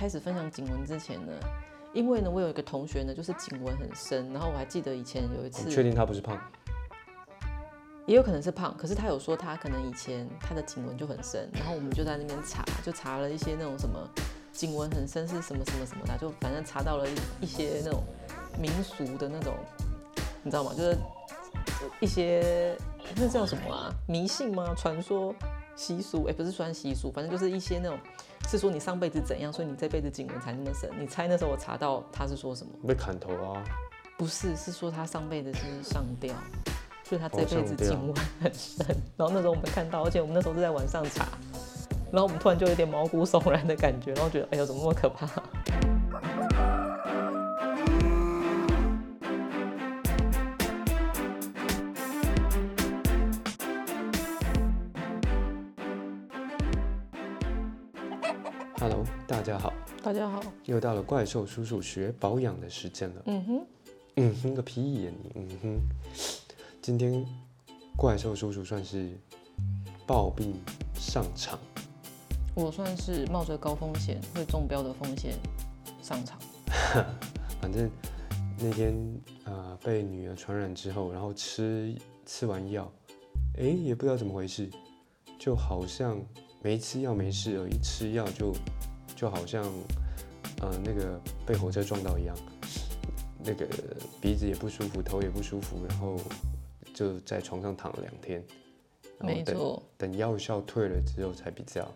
开始分享颈纹之前呢，因为呢，我有一个同学呢，就是颈纹很深，然后我还记得以前有一次，确定他不是胖？也有可能是胖，可是他有说他可能以前他的颈纹就很深，然后我们就在那边查，就查了一些那种什么颈纹很深是什么什么什么的，就反正查到了一些那种民俗的那种，你知道吗？就是一些那叫什么啊？迷信吗？传说、习俗？哎，不是算习俗，反正就是一些那种，是说你上辈子怎样，所以你这辈子颈纹才那么深。你猜那时候我查到他是说什么？被砍头啊？不是，是说他上辈子是上吊。所以他这辈子颈纹很深，然后那时候我们看到，而且我们那时候是在晚上查，然后我们突然就有点毛骨悚然的感觉，然后觉得哎呦怎么那么可怕大家好，又到了怪兽叔叔学保养的时间了。嗯哼，嗯哼个屁呀你，嗯哼。今天怪兽叔叔算是暴病上场，我算是冒着高风险会中标的风险上场。反正那天呃被女儿传染之后，然后吃吃完药，哎也不知道怎么回事，就好像没吃药没事而已，吃药就就好像呃那个被火车撞到一样，那个鼻子也不舒服，头也不舒服，然后。就在床上躺了两天，没错，等药效退了之后才比较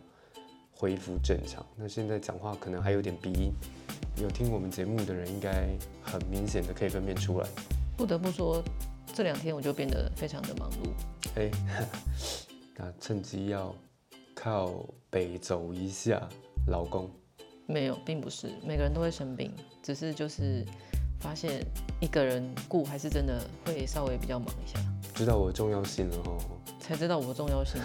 恢复正常。那现在讲话可能还有点鼻音，有听我们节目的人应该很明显的可以分辨出来。不得不说，这两天我就变得非常的忙碌。哎，那趁机要靠北走一下，老公？没有，并不是每个人都会生病，只是就是发现一个人顾还是真的会稍微比较忙一下。知道我重要性了哦，才知道我的重要性。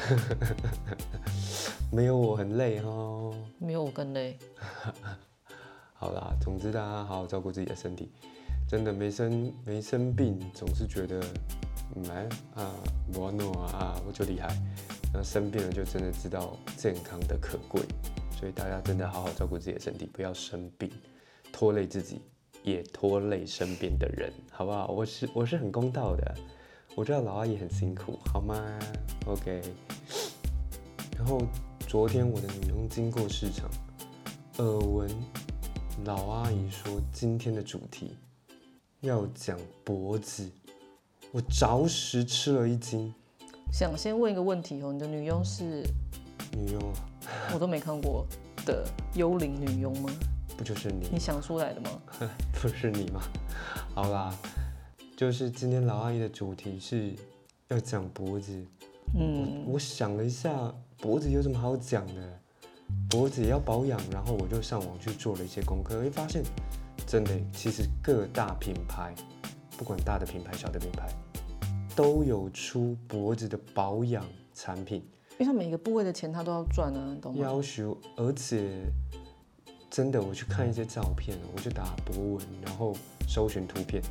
没有我很累哦，没有我更累。好啦，总之大家好好照顾自己的身体，真的没生没生病，总是觉得蛮啊我诺啊我就厉害。那生病了就真的知道健康的可贵，所以大家真的好好照顾自己的身体，不要生病，拖累自己也拖累身边的人，好不好？我是我是很公道的。我知道老阿姨很辛苦，好吗？OK。然后昨天我的女佣经过市场，耳闻老阿姨说今天的主题要讲脖子，我着实吃了一惊。想先问一个问题哦，你的女佣是女佣？我都没看过的幽灵女佣吗？不就是你？你想出来的吗？不是你吗？好啦。就是今天老阿姨的主题是要讲脖子，嗯，我想了一下，脖子有什么好讲的？脖子也要保养，然后我就上网去做了一些功课，会发现真的，其实各大品牌，不管大的品牌、小的品牌，都有出脖子的保养产品，因为他每个部位的钱他都要赚啊，懂吗？要求，而且真的，我去看一些照片，我就打博文，然后搜寻图片。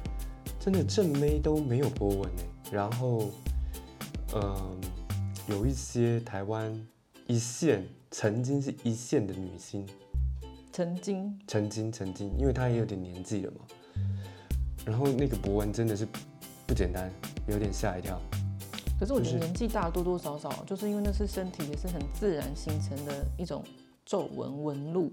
真的正妹都没有博文哎，然后，嗯，有一些台湾一线曾经是一线的女星，曾经，曾经，曾经，因为她也有点年纪了嘛，然后那个博文真的是不简单，有点吓一跳。可是我觉得年纪大多多少少就是因为那是身体也是很自然形成的一种皱纹纹路，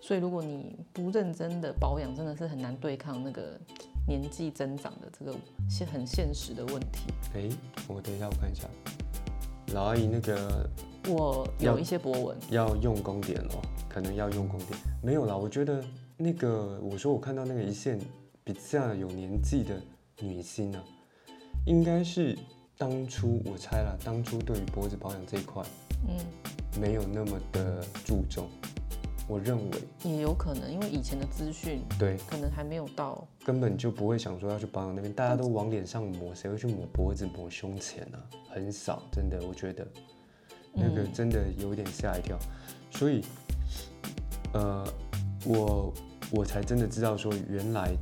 所以如果你不认真的保养，真的是很难对抗那个。年纪增长的这个现很现实的问题。哎，我等一下我看一下，老阿姨那个我有一些博文要用功点哦，可能要用功点。没有啦，我觉得那个我说我看到那个一线比较有年纪的女星啊，应该是当初我猜了，当初对于脖子保养这一块，嗯，没有那么的注重。我认为也有可能，因为以前的资讯对，可能还没有到，根本就不会想说要去保养那边，大家都往脸上抹，谁会去抹脖子、抹胸前啊？很少，真的，我觉得那个真的有点吓一跳。所以，呃，我我才真的知道说，原来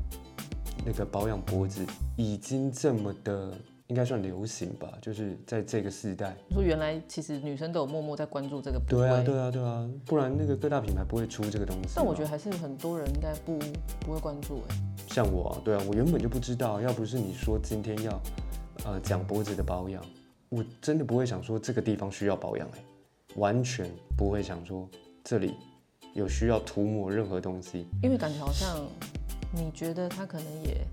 那个保养脖子已经这么的应该算流行吧，就是在这个时代。你说原来其实女生都有默默在关注这个部位，对啊，对啊，对啊，不然那个各大品牌不会出这个东西。但我觉得还是很多人应该不不会关注哎。像我啊，对啊，我原本就不知道，要不是你说今天要呃讲脖子的保养，我真的不会想说这个地方需要保养哎，完全不会想说这里有需要涂抹任何东西。因为感觉好像你觉得他可能也，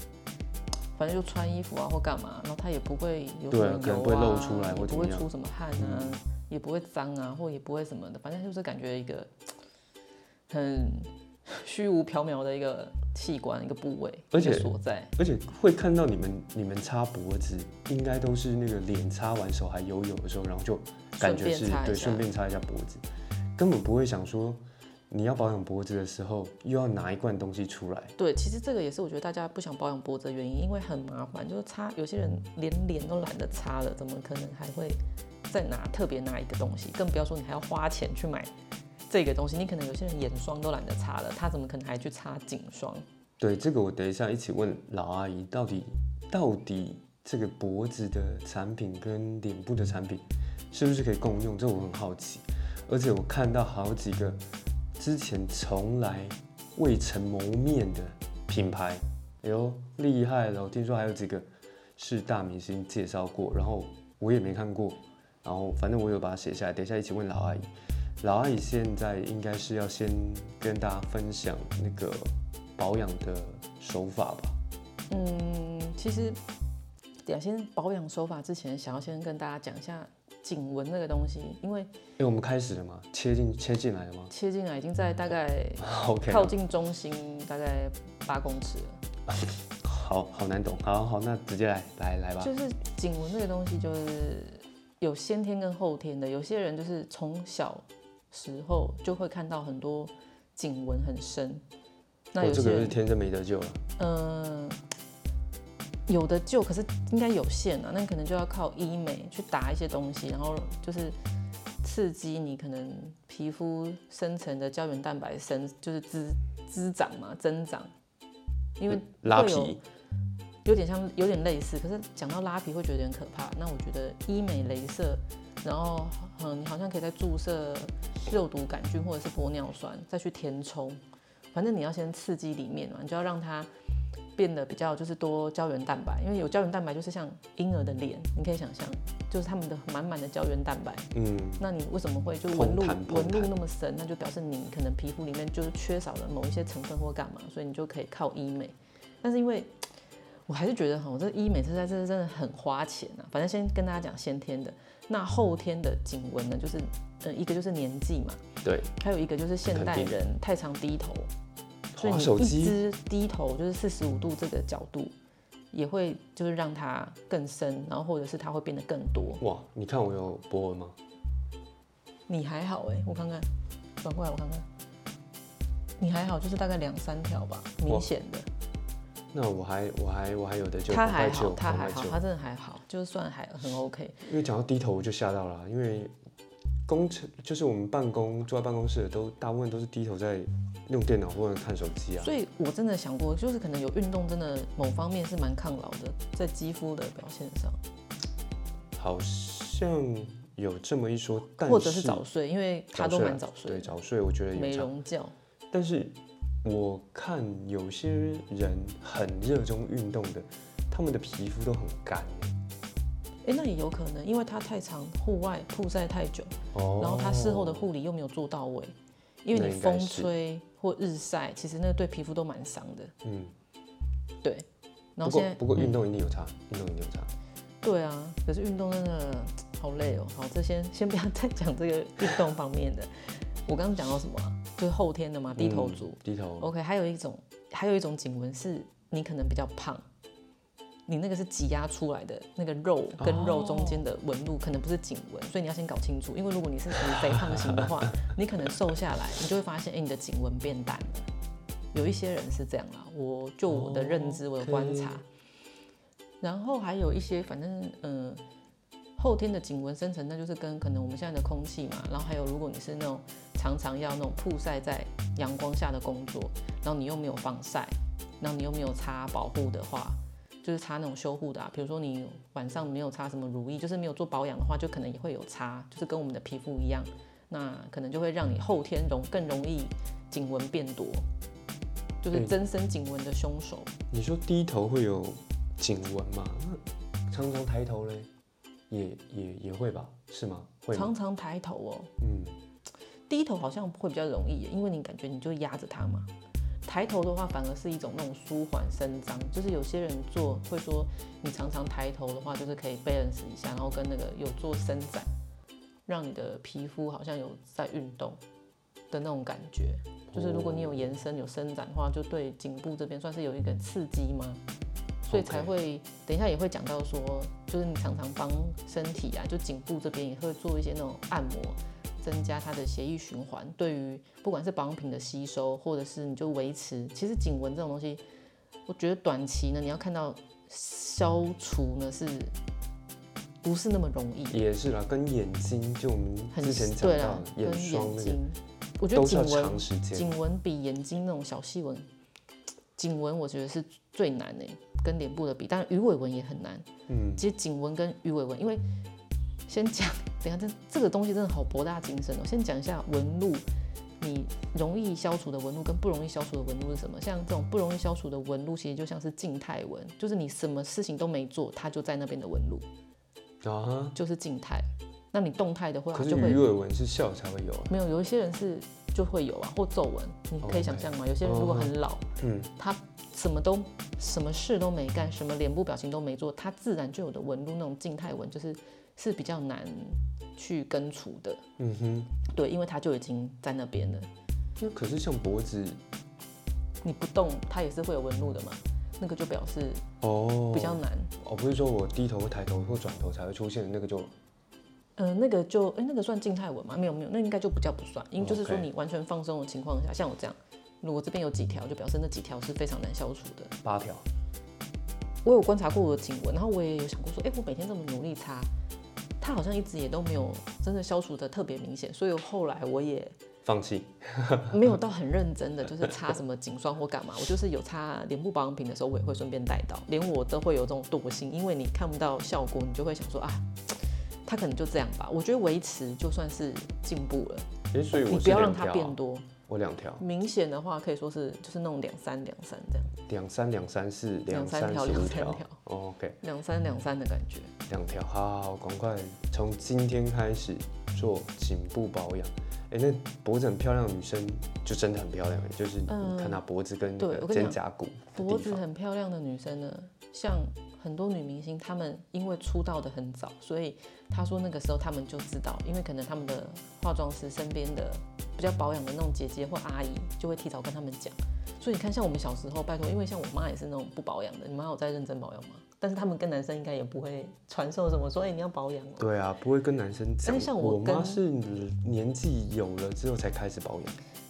反正就穿衣服啊或干嘛，然后它也不会有什么油可能不会露啊，出来或也不会出什么汗啊，也不会脏啊，或也不会什么的，反正就是感觉一个很 虚无缥缈的一个器官、一个部位，而且所在。而且会看到你们你们擦脖子，应该都是那个脸擦完手还油油的时候，然后就感觉是对顺便擦一下脖子，根本不会想说你要保养脖子的时候又要拿一罐东西出来。对，其实这个也是我觉得大家不想保养脖子的原因，因为很麻烦，就是擦有些人连脸都懒得擦了，怎么可能还会再拿特别拿一个东西？更不要说你还要花钱去买这个东西，你可能有些人眼霜都懒得擦了，他怎么可能还去擦颈霜？对，这个我等一下一起问老阿姨，到底到底这个脖子的产品跟脸部的产品是不是可以共用？这我很好奇。而且我看到好几个之前从来未曾谋面的品牌，哎呦厉害了！我听说还有几个是大明星介绍过，然后我也没看过，然后反正我有把它写下来，等一下一起问老阿姨。老阿姨现在应该是要先跟大家分享那个保养的手法吧。嗯，其实等一下先保养手法之前，想要先跟大家讲一下颈纹那个东西，因为因为、我们开始了嘛？切进切进来了吗切进来已经在大概？OK，靠近中心大概八公尺了。好好难懂。好好，那直接来来来吧。就是颈纹这个东西，就是有先天跟后天的。有些人就是从小时候就会看到很多颈纹很深，那有些人个是天生没得救了。嗯、有的救，可是应该有限啊，那你可能就要靠医美去打一些东西，然后就是刺激你可能皮肤深层的胶原蛋白生，就是滋滋长嘛，增长，因为拉皮，有点像，有点类似。可是讲到拉皮会觉得有点可怕。那我觉得医美、镭射，然后嗯，你好像可以再注射肉毒杆菌或者是玻尿酸，再去填充。反正你要先刺激里面嘛，你就要让它变得比较就是多胶原蛋白，因为有胶原蛋白就是像婴儿的脸，你可以想象，就是他们的满满的胶原蛋白。嗯，那你为什么会就纹路纹路那么深？那就表示你可能皮肤里面就是缺少了某一些成分或干嘛，所以你就可以靠医美。但是因为我还是觉得哈，我这医美实在这真的很花钱啊。反正先跟大家讲先天的，那后天的颈纹呢，就是呃一个就是年纪嘛，对，还有一个就是现代人太常低头，所以你一滑手机，直低头就是四十五度这个角度，也会就是让它更深，然后或者是它会变得更多。哇，你看我有波纹吗？你还好哎、我看看，转过来我看看，你还好，就是大概两三条吧，明显的。那我还我还我还有的就，他还好，他还好，他真的还好，就是算还很 OK。因为讲到低头我就吓到了，因为工程就是我们办公坐在办公室的都大部分都是低头在用电脑或者看手机啊。所以我真的想过，就是可能有运动，真的某方面是蛮抗老的，在肌肤的表现上，好像有这么一说，但或者是早睡，因为他都蛮早睡的，对早睡我觉得有美。容觉。但是我看有些人很热衷运动的，他们的皮肤都很干哎、那也有可能，因为他太长户外曝晒太久，哦然后他事后的护理又没有做到位，因为你风吹或日晒，其实那个对皮肤都蛮伤的。嗯，对，然后不过现在嗯不过运动一定有差，运动一定有差。对啊，可是运动真的好累哦。好，这先先不要再讲这个运动方面的。我刚刚讲到什么啊、就是后天的嘛，低头族。嗯低头 OK，还有一种，还有一种颈纹是你可能比较胖，你那个是挤压出来的那个肉跟肉中间的纹路，可能不是颈纹，所以你要先搞清楚。因为如果你是属于肥胖型的话，你可能瘦下来，你就会发现，哎、你的颈纹变淡了。有一些人是这样啦，我就我的认知，我的观察。然后还有一些，反正嗯、呃后天的颈纹生成，那就是跟可能我们现在的空气嘛，然后还有如果你是那种常常要那种曝晒在阳光下的工作，然后你又没有防晒，然后你又没有擦保护的话，就是擦那种修护的啊，比如说你晚上没有擦什么乳液，就是没有做保养的话，就可能也会有擦，就是跟我们的皮肤一样，那可能就会让你后天容更容易颈纹变多，就是增生颈纹的凶手。你说低头会有颈纹吗？那常常抬头嘞，也也也会吧？是吗？会吗？常常抬头哦，嗯，低头好像会比较容易耶，因为你感觉你就压着它嘛。抬头的话，反而是一种那种舒缓伸张，就是有些人做会说，你常常抬头的话，就是可以 balance 一下，然后跟那个有做伸展，让你的皮肤好像有在运动的那种感觉。就是如果你有延伸、有伸展的话，就对颈部这边算是有一个刺激吗？所以才会等一下也会讲到说，就是你常常帮身体啊，就颈部这边也会做一些那种按摩，增加它的血液循环。对于不管是保养品的吸收，或者是你就维持，其实颈纹这种东西，我觉得短期呢，你要看到消除呢是不是那么容易？也是啦，跟眼睛就我们很之前讲到，眼跟霜那个眼睛，我觉得颈纹长时间。颈纹比眼睛那种小细纹，颈纹我觉得是最难诶，跟脸部的比，当然鱼尾纹也很难。嗯，其实颈纹跟鱼尾纹，因为先讲，等下这这个东西真的好博大精深哦。先讲一下纹路，你容易消除的纹路跟不容易消除的纹路是什么？像这种不容易消除的纹路，其实就像是静态纹，就是你什么事情都没做，它就在那边的纹路，啊，就是静态。那你动态的话，可是就会鱼尾纹是笑才会有啊。没有，有一些人是就会有啊，或皱纹，你可以想象吗？有些人如果很老，嗯，他什么都什么事都没干，什么脸部表情都没做，他自然就有的纹路那种静态纹，就是是比较难去根除的。嗯哼，对，因为它就已经在那边了，那可是像脖子你不动，它也是会有纹路的嘛。那个就表示哦，比较难。哦，不是说我低头抬头或转头才会出现的那个就嗯、那个就哎、那个算静态纹吗？没有没有，那应该就不叫不算，因为就是说你完全放松的情况下，像我这样，如果这边有几条，就表示那几条是非常难消除的。八条。我有观察过我的颈纹，然后我也有想过说，哎、我每天这么努力擦，它好像一直也都没有真的消除的特别明显，所以后来我也放弃，没有到很认真的，就是擦什么颈霜或干嘛，我就是有擦脸部保养品的时候，我也会顺便带到，连我都会有这种惰性，因为你看不到效果，你就会想说啊，它可能就这样吧。我觉得维持就算是进步了，哎，所以我是你不要让它变多。我两条，明显的话可以说是就是那种两三两三这样，两三两三四两三条两三条哦，OK，两三两三的感觉。两条，好好好，赶快从今天开始做颈部保养。哎，那脖子很漂亮的女生就真的很漂亮，就是你嗯看她脖子跟肩胛骨的脖子很漂亮的女生呢，像很多女明星，她们因为出道的很早，所以她说那个时候她们就知道，因为可能她们的化妆师身边的比较保养的那种姐姐或阿姨，就会提早跟她们讲。所以你看，像我们小时候，拜托，因为像我妈也是那种不保养的，你妈有在认真保养吗？但是他们跟男生应该也不会传授什么说，哎、你要保养哦。对啊，不会跟男生讲。但是像我跟我妈是年纪有了之后才开始保养，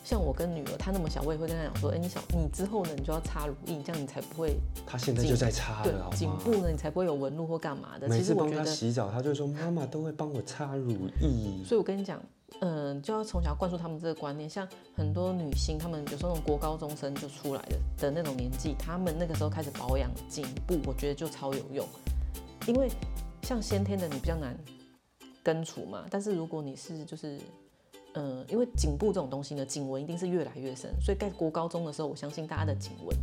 像我跟女儿，她那么小，我也会跟她讲说，哎、你小你之后呢，你就要擦乳液，这样你才不会她现在就在擦对了，好吗？颈部呢，你才不会有纹路或干嘛的。每次帮她洗澡，她就说妈妈都会帮我擦乳液。所以我跟你讲，嗯、就要从小灌输他们这个观念。像很多女星，她们有时候那种国高中生就出来的的那种年纪，她们那个时候开始保养颈部，我觉得就超有用。因为像先天的你比较难根除嘛，但是如果你是就是。嗯，因为颈部这种东西呢，颈纹一定是越来越深，所以在国高中的时候，我相信大家的颈纹，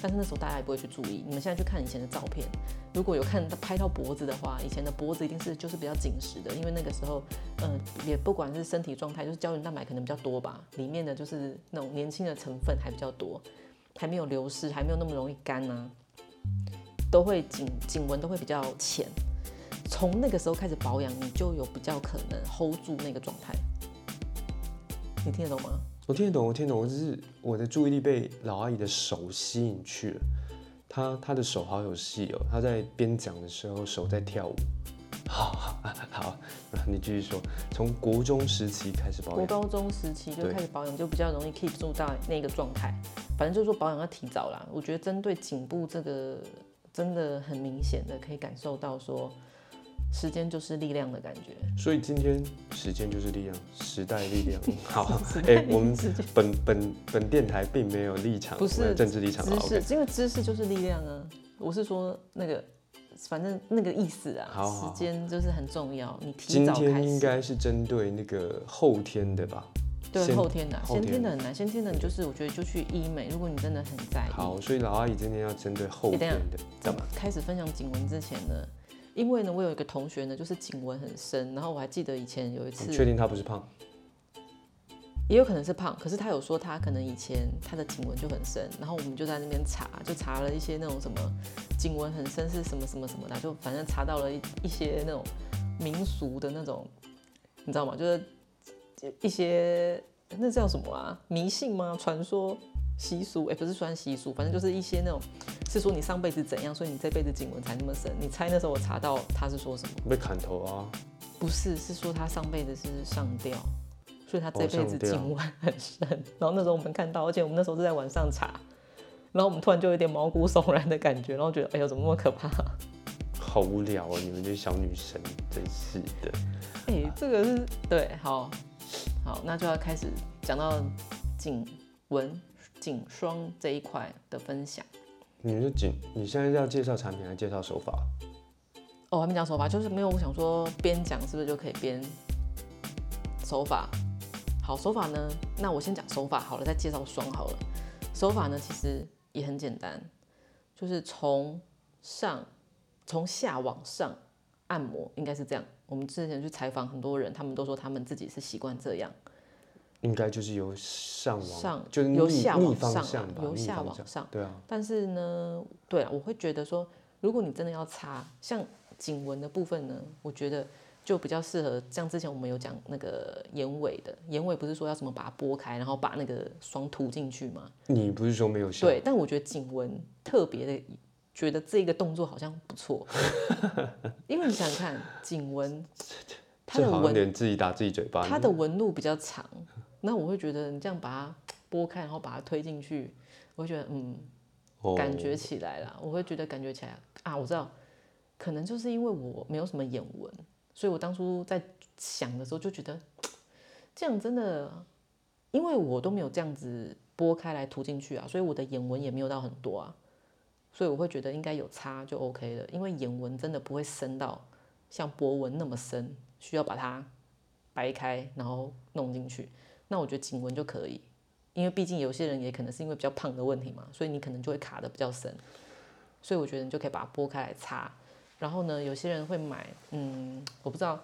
但是那时候大家也不会去注意。你们现在去看以前的照片，如果有看到拍到脖子的话，以前的脖子一定是就是比较紧实的，因为那个时候，嗯，也不管是身体状态，就是胶原蛋白可能比较多吧，里面的就是那种年轻的成分还比较多，还没有流失，还没有那么容易干啊，都会颈颈纹都会比较浅。从那个时候开始保养，你就有比较可能 hold 住那个状态。你听得懂吗？我听得懂，我听得懂，我只是我的注意力被老阿姨的手吸引去了。她她的手好有戏哦，她在边讲的时候手在跳舞。好 好，你继续说，从国中时期开始保养，国高中时期就对开始保养，就比较容易 keep 住到那个状态。反正就是说保养要提早啦。我觉得针对颈部这个，真的很明显的可以感受到说，时间就是力量的感觉。所以今天时间就是力量，时代力量。好，哎、代我们本本本电台并没有立场，不是政治立场啊知识，因为知识就是力量啊。我是说那个，反正那个意思啊，好时间就是很重要，你提今天应始。该是针对那个后天的吧？对先后天的啊、先后天天的很难，先天的你就是我觉得就去医美，如果你真的很在意。好，所以老阿姨今天要针对后天的，在开始分享颈纹之前呢，因为呢，我有一个同学呢，就是颈纹很深，然后我还记得以前有一次你，确定他不是胖？也有可能是胖，可是他有说他可能以前他的颈纹就很深，然后我们就在那边查，就查了一些那种什么颈纹很深是什么什么什么的，就反正查到了一一些那种民俗的那种，你知道吗？就是一些那叫什么啊？迷信吗？传说、习俗？哎、不是算习俗，反正就是一些那种是说你上辈子怎样，所以你这辈子颈纹才那么深。你猜那时候我查到他是说什么？被砍头啊？不是，是说他上辈子是上吊，所以他这辈子颈纹很深。然后那时候我们看到，而且我们那时候是在晚上查，然后我们突然就有点毛骨悚然的感觉，然后觉得哎呦怎么那么可怕？好无聊啊，你们这些小女生，真是的。哎、这个是对，好，好，那就要开始讲到颈纹、颈霜这一块的分享。你是颈，你现在要介绍产品还是介绍手法？哦，还没讲手法，就是没有我想说边讲是不是就可以边手法？好，手法呢，那我先讲手法好了，再介绍霜好了。手法呢其实也很简单，就是从上从下往上按摩，应该是这样。我们之前去采访很多人，他们都说他们自己是习惯这样，应该就是由上往上就是逆由下逆往上由下往上。对啊，但是呢，对啊，我会觉得说，如果你真的要擦，像颈纹的部分呢，我觉得就比较适合，像之前我们有讲那个眼尾的，眼尾不是说要什么把它拨开，然后把那个霜涂进去吗？你不是说没有效？对，但我觉得颈纹特别的，觉得这个动作好像不错，因为你想想看，颈纹它的纹点自己打自己嘴巴。它的纹路比较长，那我会觉得你这样把它拨开，然后把它推进去，我会觉得嗯。哦感觉起来了，我会觉得感觉起来啊，我知道，可能就是因为我没有什么眼纹，所以我当初在想的时候就觉得这样真的，因为我都没有这样子拨开来涂进去啊，所以我的眼纹也没有到很多啊，所以我会觉得应该有擦就 OK 了，因为眼纹真的不会深到像波纹那么深，需要把它掰开然后弄进去，那我觉得颈纹就可以。因为毕竟有些人也可能是因为比较胖的问题嘛，所以你可能就会卡的比较深，所以我觉得你就可以把它拨开来擦。然后呢，有些人会买，嗯，我不知道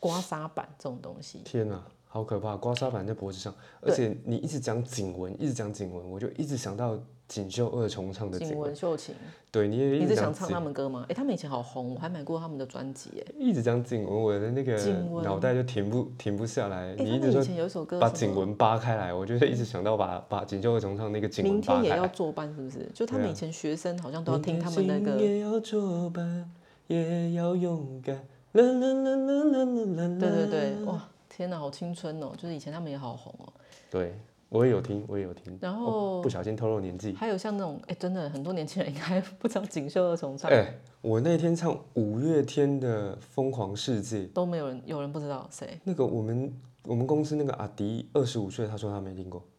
刮痧板这种东西，天哪、好可怕！刮痧板在脖子上，而且你一直讲颈纹，一直讲颈纹，我就一直想到锦绣二重唱的颈颈纹。纹秀琴，对，你也一直想唱他颈，们歌吗？哎，他们以前好红，我还买过他们的专辑，哎，一直讲景文，我的那个脑袋就停不停不下来。哎，你一直说以前有一首歌把景文扒开来，我就是一直想到把把锦绣二重唱那个颈明天也。要作伴，是不是？就他们以前学生好像都要听他们那个，也要作伴，也要勇敢。啦啦啦啦啦啦啦对对对，哇，天哪，好青春哦！就是以前他们也好红哦。对，我也有听，我也有听。然哦后不小心透露年纪。还有像那种，哎，真的很多年轻人应该不知道锦绣二重唱。哎、我那天唱五月天的《疯狂世界》，都没有人有人不知道谁。那个我们我们公司那个阿迪二十五岁，他说他没听过。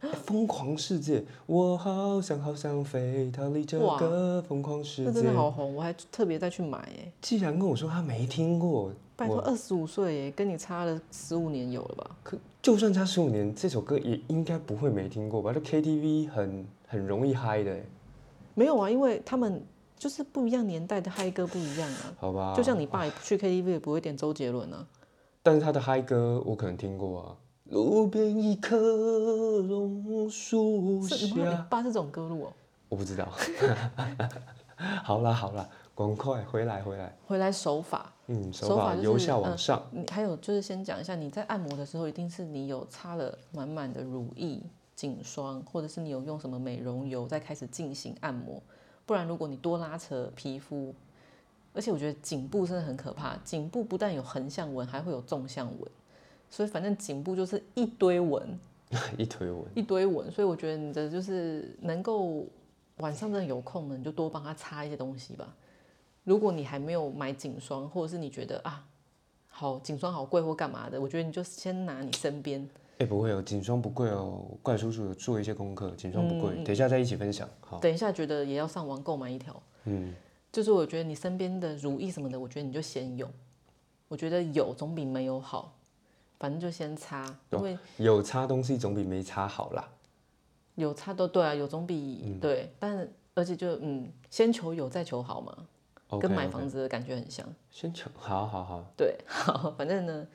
哎疯狂世界，我好想好想飞，逃离这哇个疯狂世界那真的界。好红，我还特别再去买哎。既然跟我说他没听过，拜托，二十五岁耶，跟你差了十五年有了吧？可就算差十五年，这首歌也应该不会没听过吧？这 KTV 很很容易嗨的，没有啊，因为他们就是不一样年代的嗨歌不一样啊。好吧？就像你爸也去 KTV 也不会点周杰伦啊。但是他的嗨歌我可能听过啊。路边一棵榕树是你妈你，爸是这种歌路哦。我不知道。好 啦好啦，赶快回来回来。回来手法，嗯，手手法就是法由下往嗯上。你还有就是先讲一下，你在按摩的时候，一定是你有擦了满满的乳液、颈霜，或者是你有用什么美容油再开始进行按摩。不然，如果你多拉扯皮肤，而且我觉得颈部真的很可怕，颈部不但有横向纹，还会有纵向纹，所以反正颈部就是一堆纹，一堆纹，一堆纹。所以我觉得你的就是能够晚上真的有空呢，你就多帮他擦一些东西吧。如果你还没有买颈霜，或者是你觉得啊，好颈霜好贵或干嘛的，我觉得你就先拿你身边哎、不会哦，颈霜不贵哦。怪叔叔有做一些功课，颈霜不嗯贵，等一下再一起分享。好，等一下觉得也要上网购买一条。嗯，就是我觉得你身边的乳液什么的，我觉得你就先有，我觉得有总比没有好，反正就先擦，因为有擦东西总比没擦好啦。有擦都对啊，有总比、嗯对，但而且就嗯，先求有再求好嘛跟买房子的感觉很像。先求，好好好，对，好，反正呢，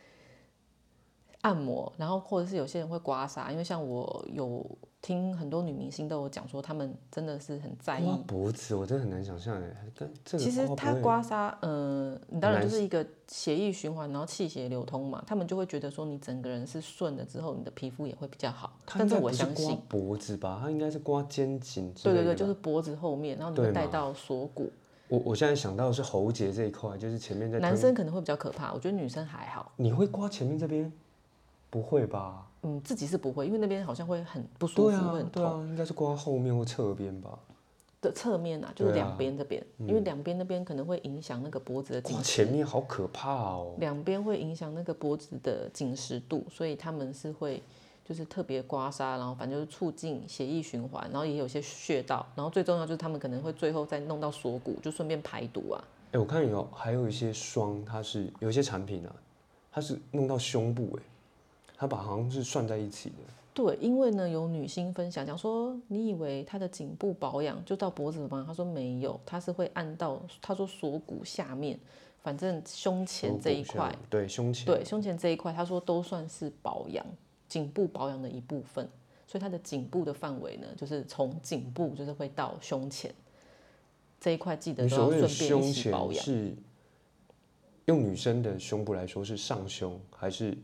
按摩，然后或者是有些人会刮痧，因为像我有听很多女明星都有讲说，她们真的是很在意脖子我真的很难想象哎，跟这个其实它刮痧，呃，你当然就是一个血液循环，然后气血流通嘛，他们就会觉得说你整个人是顺了之后，你的皮肤也会比较好。它但是我相信刮，脖子吧，它应该是刮肩颈之对对对，就是脖子后面，然后你会带到锁骨。我我现在想到的是喉结这一块，就是前面在男生可能会比较可怕，我觉得女生还好。你会刮前面这边？不会吧？嗯，自己是不会，因为那边好像会很不舒服，会很，痛对啊，应该是刮后面或侧边吧？的侧面啊，就是两边这边，因为两边那边可能会影响那个脖子的紧前面好可怕哦！两边会影响那个脖子的紧实度，所以他们是会就是特别刮痧，然后反正就是促进血液循环，然后也有些穴道，然后最重要就是他们可能会最后再弄到锁骨，就顺便排毒啊。哎、我看有还有一些霜，它是有一些产品啊，它是弄到胸部哎，它把好像是算在一起的。对，因为呢有女星分享讲说，你以为她的颈部保养就到脖子了吗？她说没有，她是会按到，她说锁骨下面，反正胸前这一块，对胸前，对，胸前这一块，她说都算是保养，颈部保养的一部分。所以它的颈部的范围呢，就是从颈部就是会到胸前这一块，记得都要顺便胸一起保养。是用女生的胸部来说是上胸还是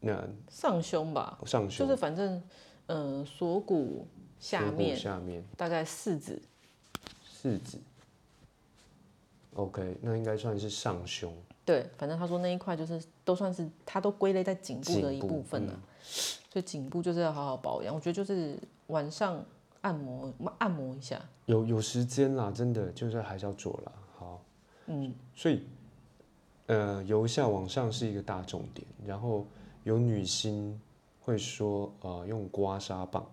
那上胸吧，上胸？就是反正呃锁骨下面下面大概四指，四指。OK，那应该算是上胸。对，反正他说那一块就是都算是他都归类在颈部的一部部分了、嗯所以颈部就是要好好保养。我觉得就是晚上按摩按摩一下，有有时间啦，真的就是还是要做啦。好，嗯，所以呃，由下往上是一个大重点，然后有女星会说呃，用刮痧棒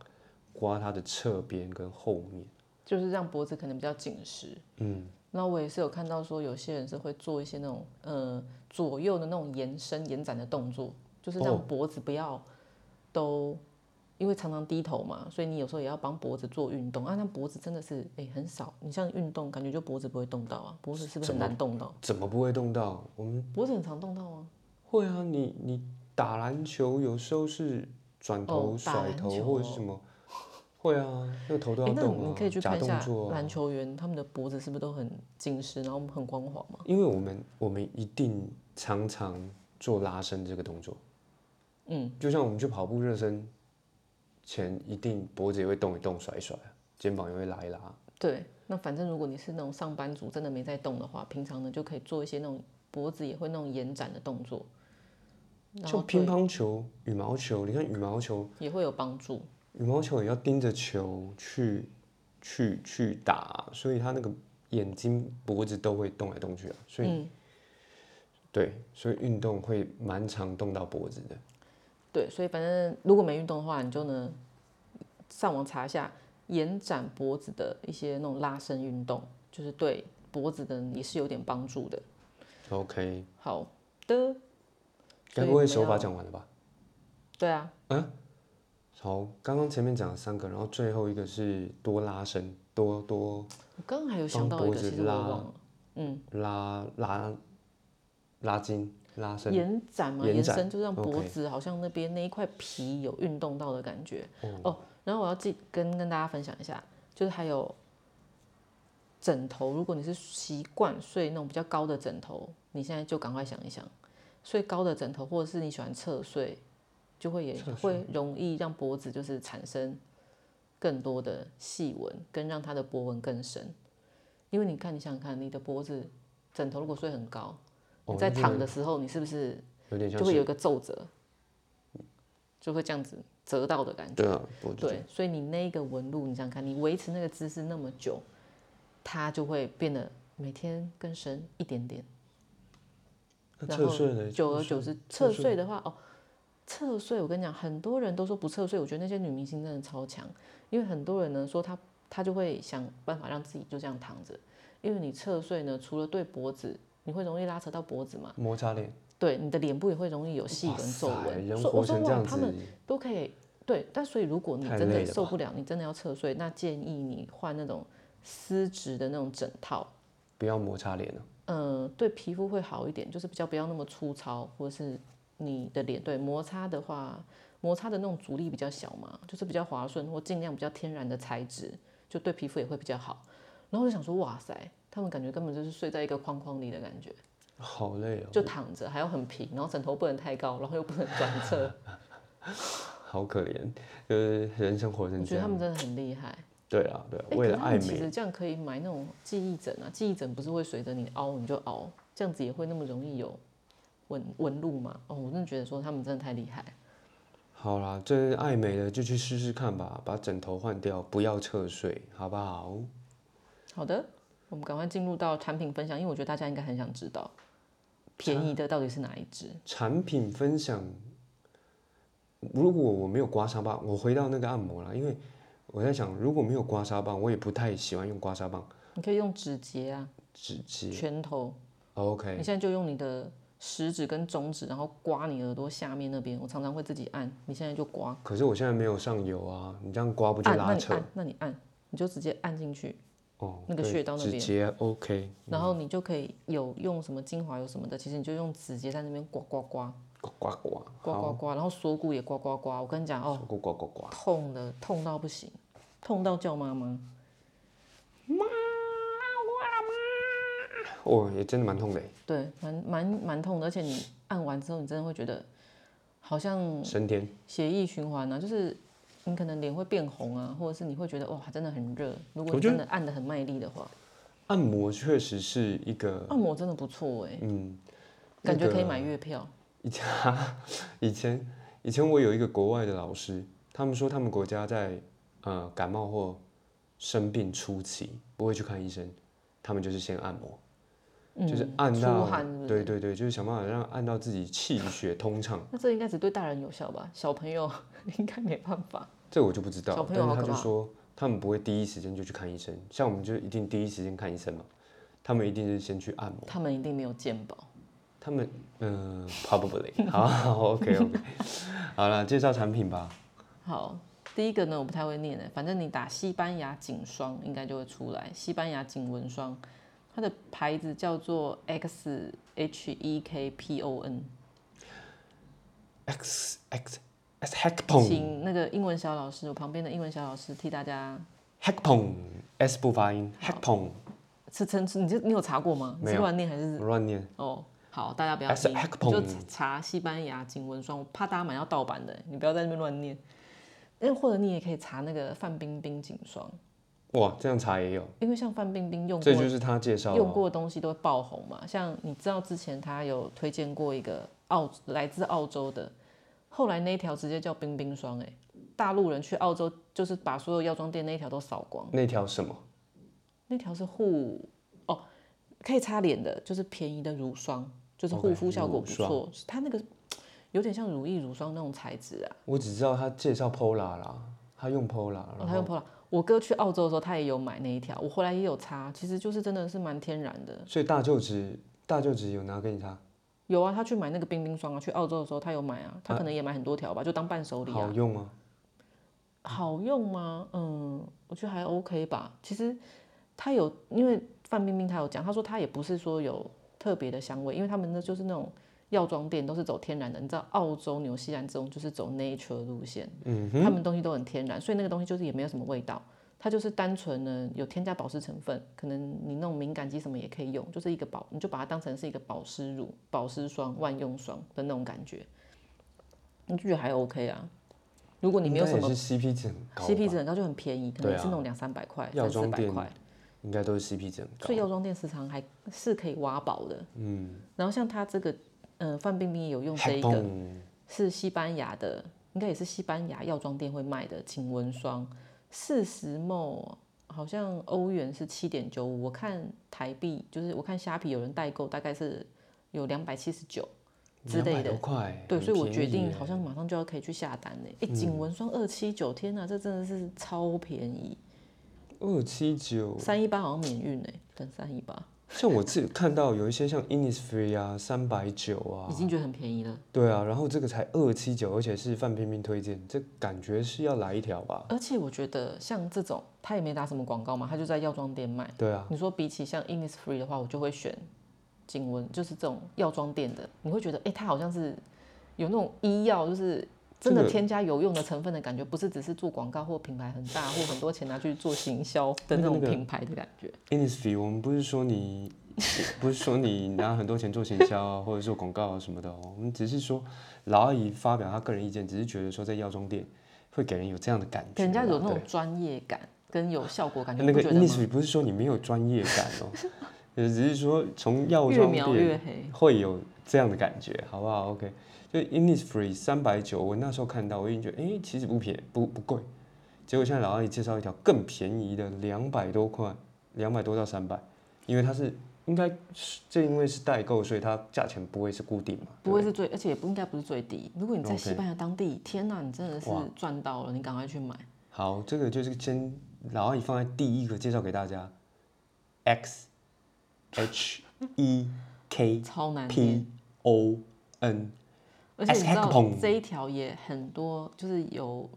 刮它的侧边跟后面。就是让脖子可能比较紧实。嗯，那我也是有看到说，有些人是会做一些那种呃左右的那种延伸、延展的动作，就是哦让脖子不要都，因为常常低头嘛，所以你有时候也要帮脖子做运动啊。那脖子真的是哎、很少，你像运动感觉就脖子不会动到啊，脖子是不是很难动到？怎么不会动到？我们脖子很常动到啊。会啊，你你打篮球有时候是转头、甩头或者是什么，会啊，那个头都要动啊，你可以去看一下。篮球员，他们的脖子是不是都很紧实，然后很光滑嘛？因为我们我们一定常常做拉伸这个动作，嗯，就像我们去跑步热身前，一定脖子也会动一动、甩一甩，肩膀也会拉一拉。对。那反正如果你是那种上班族，真的没在动的话，平常呢就可以做一些那种脖子也会那种延展的动作，像乒乓球、羽毛球，你看羽毛球，也会有帮助。羽毛球也要盯着球去去去打，所以他那个眼睛、脖子都会动来动去啊。所以、嗯，对，所以运动会蛮常动到脖子的。对，所以反正如果没运动的话，你就能上网查一下延展脖子的一些那种拉伸运动，就是对脖子的也是有点帮助的。OK，好的，该不会手法讲完了吧？对啊，好，刚刚前面讲了三个，然后最后一个是多拉伸，多多我刚刚还有想到一个，其实我拉忘了，嗯，拉拉拉筋、拉伸。延展嘛，延伸就是让脖子好像那边那一块皮有运动到的感觉。哦哦，然后我要记跟跟大家分享一下，就是还有枕头，如果你是习惯睡那种比较高的枕头，你现在就赶快想一想，睡高的枕头，或者是你喜欢侧睡，就会也会容易让脖子就是产生更多的细纹，跟让它的脖纹更深。因为你看，你想想看，你的脖子枕头如果睡很高，你在躺的时候，你是不是就会有一是个皱褶，就会这样子折到的感觉。对啊，对，所以你那个纹路，你想想看，你维持那个姿势那么久，它就会变得每天更深一点点。那然后侧睡呢？久而久之，侧睡的话，哦，侧睡，我跟你讲，很多人都说不侧睡，我觉得那些女明星真的超强，因为很多人呢说她她就会想办法让自己就这样躺着，因为你侧睡呢，除了对脖子，你会容易拉扯到脖子嘛，摩擦脸，对，你的脸部也会容易有细纹、皱纹。人所以我说哇，活成这样他们，都可以对，但所以如果你真的受不了，你真的要侧睡，那建议你换那种丝质的那种枕套。不要摩擦脸了。嗯，对皮肤会好一点，就是比较不要那么粗糙，或者是你的脸对摩擦的话，摩擦的那种阻力比较小嘛，就是比较滑顺或尽量比较天然的材质，就对皮肤也会比较好。然后我就想说，哇塞，他们感觉根本就是睡在一个框框里的感觉，好累哦，就躺着还要很平，然后枕头不能太高，然后又不能转侧，好可怜，就是人生活我成这样。觉得他们真的很厉害。对啊，对啊，哎，为了爱可是他们其美，实这样可以买那种记忆枕啊，记忆枕不是会随着你凹你就凹，这样子也会那么容易有纹纹路嘛？哦，我真的觉得说他们真的太厉害。好啦，这爱美的就去试试看吧，把枕头换掉，不要侧睡，好不好？好的，我们赶快进入到产品分享，因为我觉得大家应该很想知道便宜的到底是哪一支。产品分享，如果我没有刮痧棒，我回到那个按摩啦，因为我在想，如果没有刮痧棒，我也不太喜欢用刮痧棒，你可以用指节啊，指节拳头，OK。你现在就用你的食指跟中指，然后刮你耳朵下面那边。我常常会自己按，你现在就刮，可是我现在没有上油啊，你这样刮不就按，那拉扯？你按，那你按，你就直接按进去，哦，那个穴道那边直接 OK，然后你就可以有用什么精华油什么的，其实你就用指节在那边刮刮刮刮刮刮，刮刮刮，然后锁骨也刮刮刮。我跟你讲哦，刮刮刮刮，痛的痛到不行，痛到叫妈妈妈。哦，也真的蛮痛的耶，对，蛮蛮蛮痛的，而且你按完之后，你真的会觉得好像升天。血液循环啊，就是你可能脸会变红啊，或者是你会觉得哇，真的很热。如果你真的按的很卖力的话，按摩确实是一个，按摩真的不错哎、嗯，感觉可以那个买月票。以前以前以前我有一个国外的老师，他们说他们国家在呃感冒或生病初期不会去看医生，他们就是先按摩，就是按到对对对，就是想办法让按到自己气血通畅。那这应该只对大人有效吧？小朋友 应该没办法。这我就不知道小，朋但是友他就说他们不会第一时间就去看医生，像我们就一定第一时间看医生嘛，他们一定是先去按摩。他们一定没有健保。他们嗯、probably 好 OK OK，好了，介绍产品吧。好，第一个呢，我不太会念的，反正你打西班牙颈霜应该就会出来。西班牙颈纹霜，它的牌子叫做 X H E K P O N，X X X Hackpong 请那个英文小老师，我旁边的英文小老师替大家 Hackpong S 不发音，Hackpong 是称你就你有查过吗？你没有是乱念还是？乱念。哦，好，大家不要 S 听，就查西班牙颈纹霜，我怕大家买到盗版的，你不要在那边乱念。哎，或者你也可以查那个范冰冰颈霜，哇，这样茶也有，因为像范冰冰用过这就是他介绍的哦。用过的东西都会爆红嘛。像你知道之前他有推荐过一个澳来自澳洲的，后来那一条直接叫冰冰霜，哎，大陆人去澳洲就是把所有药妆店那一条都扫光，那条什么？那条是护哦，可以擦脸的，就是便宜的乳霜，就是护肤效果不错。它那个有点像乳液乳霜那种材质啊，我只知道他介绍 Pola 啦，他用 Pola，他用 Pola。我哥去澳洲的时候，他也有买那一条，我回来也有擦，其实就是真的是蛮天然的。所以大舅子大舅子有拿给你擦，有啊，他去买那个冰冰霜啊，去澳洲的时候他有买啊，他可能也买很多条吧，就当伴手礼啊。好用吗？好用吗？嗯，我觉得还 OK 吧。其实他有，因为范冰冰她有讲，她说她也不是说有特别的香味，因为他们那就是那种药妆店都是走天然的。你知道澳洲、纽西兰这种就是走 nature 路线，嗯他们东西都很天然，所以那个东西就是也没有什么味道。它就是单纯呢有添加保湿成分，可能你那种敏感肌什么也可以用，就是一个保，你就把它当成是一个保湿乳、保湿霜、万用霜的那种感觉，你就觉得还 OK 啊。如果你没有什么 CP 值很高 CP 值很高就很便宜，可能是那种两三百块、药三四百块，应该都是 CP 值很高所以。药妆店时常还是可以挖宝的。嗯，然后像它这个，呃，范冰冰也有用这一个，是西班牙的，应该也是西班牙药妆店会卖的颈纹霜，四十 ml，好像欧元是七点九五，我看台币就是我看虾皮有人代购，大概是有两百七十九，之类的。块，对，所以我决定好像马上就要可以去下单呢。哎、颈纹霜二七九，天哪，这真的是超便宜，二七九，三一八好像免运呢，等三一八像我自己看到有一些像 Innisfree 啊，三百九啊已，经觉得很便宜了。对啊，然后这个才二七九，而且是范冰冰推荐，这感觉是要来一条吧？而且我觉得像这种，他也没打什么广告嘛，他就在药妆店卖。对啊，你说比起像 Innisfree 的话，我就会选颈纹，就是这种药妆店的，你会觉得哎、诶它好像是有那种医药，就是真的添加有用的成分的感觉，不是只是做广告或品牌很大或很多钱拿去做行销的那种品牌的感觉。Innisfree，我们不是说你，不是说你拿很多钱做行销啊，或者做广告啊什么的哦，我们只是说老阿姨发表她个人意见，只是觉得说在药妆店会给人有这样的感觉，给人家有那种对专业感跟有效果感觉，那个？Innisfree 不是说你没有专业感哦，呃 只是说从药越妆店。会有这样的感觉，好不好？OK，就 Innisfree 三百九，我那时候看到我已经觉得，哎、其实不便不不贵，结果现在老阿姨介绍一条更便宜的，两百多块，两百多到三百，因为它是应该是这因为是代购，所以它价钱不会是固定嘛，不会是最，而且也不应该不是最低。如果你在西班牙当地，天哪，你真的是哇赚到了，你赶快去买。好，这个就是先老阿姨放在第一个介绍给大家，X H E K 超难念 P。O N，而且你知道这一条也很多，就是有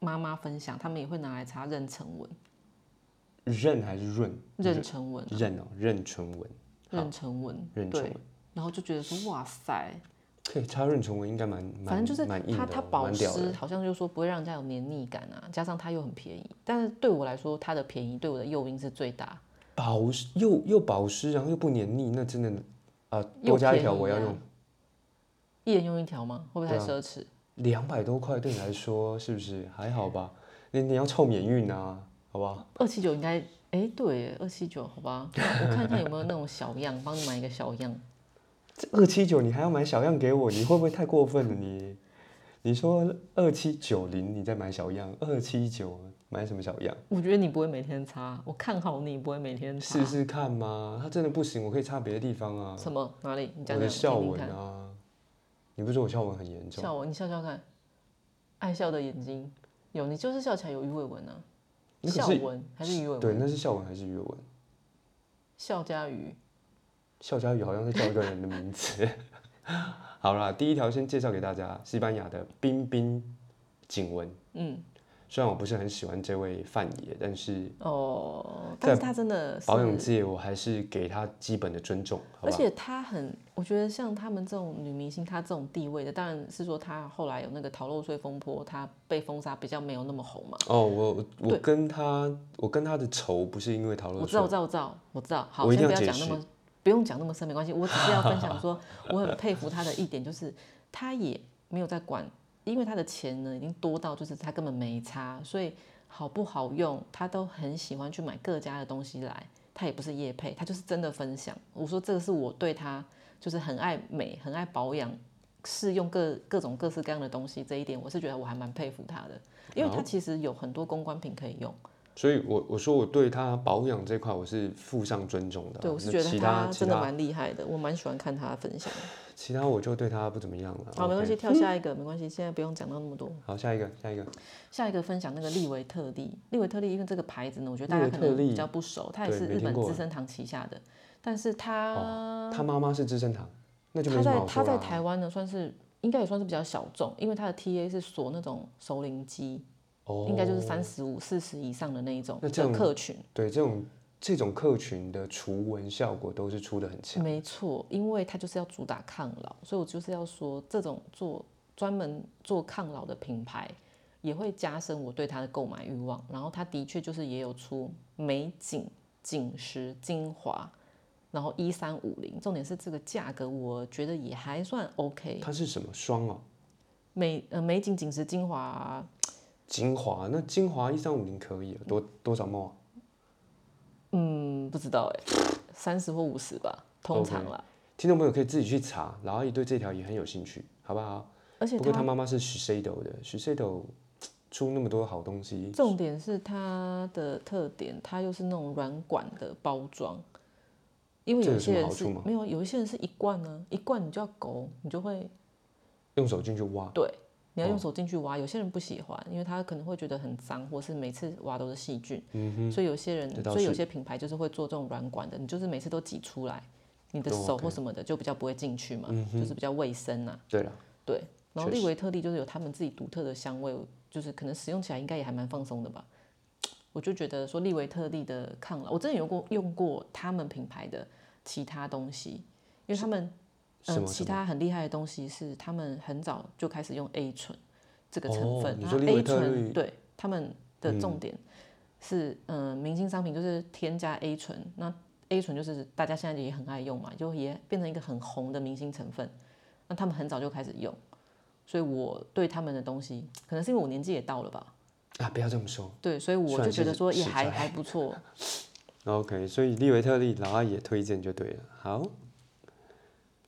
妈妈分享，他们也会拿来擦妊娠纹、妊还是润？妊娠纹、妊哦，妊娠纹，妊娠纹，对妊娠纹。然后就觉得说哇塞，可以擦妊娠纹应该蛮蛮反正就是它它保。湿好像就说不会让人家有黏腻感啊，加上它又很便宜，但是对我来说它的便宜对我的诱因是最大，保湿又又保湿，然后又不黏腻，那真的啊、又多加一条我要用。一人用一条吗？会不会太奢侈？两百多块对你来说是不是还好吧？你你要凑免运啊，好不好？二七九应该，哎对，二七九好吧，我看看有没有那种小样，帮你买一个小样。这二七九你还要买小样给我，你会不会太过分了你？你说二七九零你再买小样，二七九买什么小样？我觉得你不会每天擦，我看好你不会每天擦。试试看嘛，它真的不行，我可以擦别的地方啊。什么？哪里？你讲讲我的笑。纹啊，你不是说我笑纹很严重？笑纹，你笑笑看。爱笑的眼睛，有你就是笑起来有鱼尾纹啊。笑纹还是鱼尾纹对，纹？那是笑纹还是鱼尾纹？笑加鱼。笑佳宇好像是叫一个人的名字。好啦，第一条先介绍给大家，西班牙的冰冰颈纹。嗯，虽然我不是很喜欢这位范爷，但是哦，但是他真的保养界我还是给他基本的尊重，而且他很，我觉得像他们这种女明星，她这种地位的，当然是说她后来有那个逃漏税风波，她被封杀比较没有那么红嘛。哦，我我跟他，我跟他的仇不是因为讨论我知道，我知道，我知道，我知道。好，我一先定要解释不要讲那么，不用讲那么深，没关系。我只是要分享 说，我很佩服她的一点就是，她也没有在管，因为他的钱呢已经多到就是他根本没差，所以好不好用，他都很喜欢去买各家的东西来。他也不是叶配，他就是真的分享。我说这个是我对他就是很爱美、很爱保养、试用各各种各式各样的东西这一点，我是觉得我还蛮佩服他的，因为他其实有很多公关品可以用。所以我我说我对他保养这块我是附上尊重的啊。对，我是觉得他真的蛮厉害的，我蛮喜欢看他分享。其他我就对他不怎么样了。好，没关系，跳下一个，没关系，现在不用讲到那么多。好，下一个，下一个。下一个分享那个利维特利，利维特利因为这个牌子呢，我觉得大家可能比较不熟，它也是日本资生堂旗下的，但是它、他妈妈是资生堂，那就没它什么在它在。台湾呢算是应该也算是比较小众，因为它的 TA 是锁那种熟龄机，哦，应该就是三十五、四十以上的那一种的客群。对这种这种客群的除蚊效果都是出的很强。没错，因为它就是要主打抗老，所以我就是要说，这种做专门做抗老的品牌，也会加深我对它的购买欲望。然后它的确就是也有出美景紧实精华，然后一三五零，重点是这个价格，我觉得也还算 OK。它是什么霜啊？美呃美景紧实精华，精华，那精华一三五零可以啊，多多少毛啊？知道哎，三十或五十吧，通常啦。听众朋友可以自己去查，老阿姨对这条也很有兴趣，好不好？而且不过它她妈妈是 Shiseido 的，Shiseido 出那么多好东西，重点是它的特点，它又是那种软管的包装，因为有什么有些人是没有，有一些人是一罐呢，一罐你就要勾，你就会用手进去挖，对，你要哦用手进去挖。有些人不喜欢，因为他可能会觉得很脏，或是每次挖都是细菌。所以有些人，所以有些品牌就是会做这种软管的，你就是每次都挤出来，你的手或什么的就比较不会进去嘛，就是比较卫生呐、对了，对，然后利维特利就是有他们自己独特的香味，就是可能使用起来应该也还蛮放松的吧。我就觉得说利维特利的抗老，我真的有过用过他们品牌的其他东西，因为他们嗯其他很厉害的东西是他们很早就开始用 A 醇这个成分，那哦你说利 A 醇对他们的重点是嗯、明星商品就是添加 A 醇，那 A 醇就是大家现在也很爱用嘛，就也变成一个很红的明星成分。那他们很早就开始用，所以我对他们的东西，可能是因为我年纪也到了吧，啊，不要这么说。对，所以我就觉得是说也还还不错。OK，所以利维特利老阿也推荐就对了。好，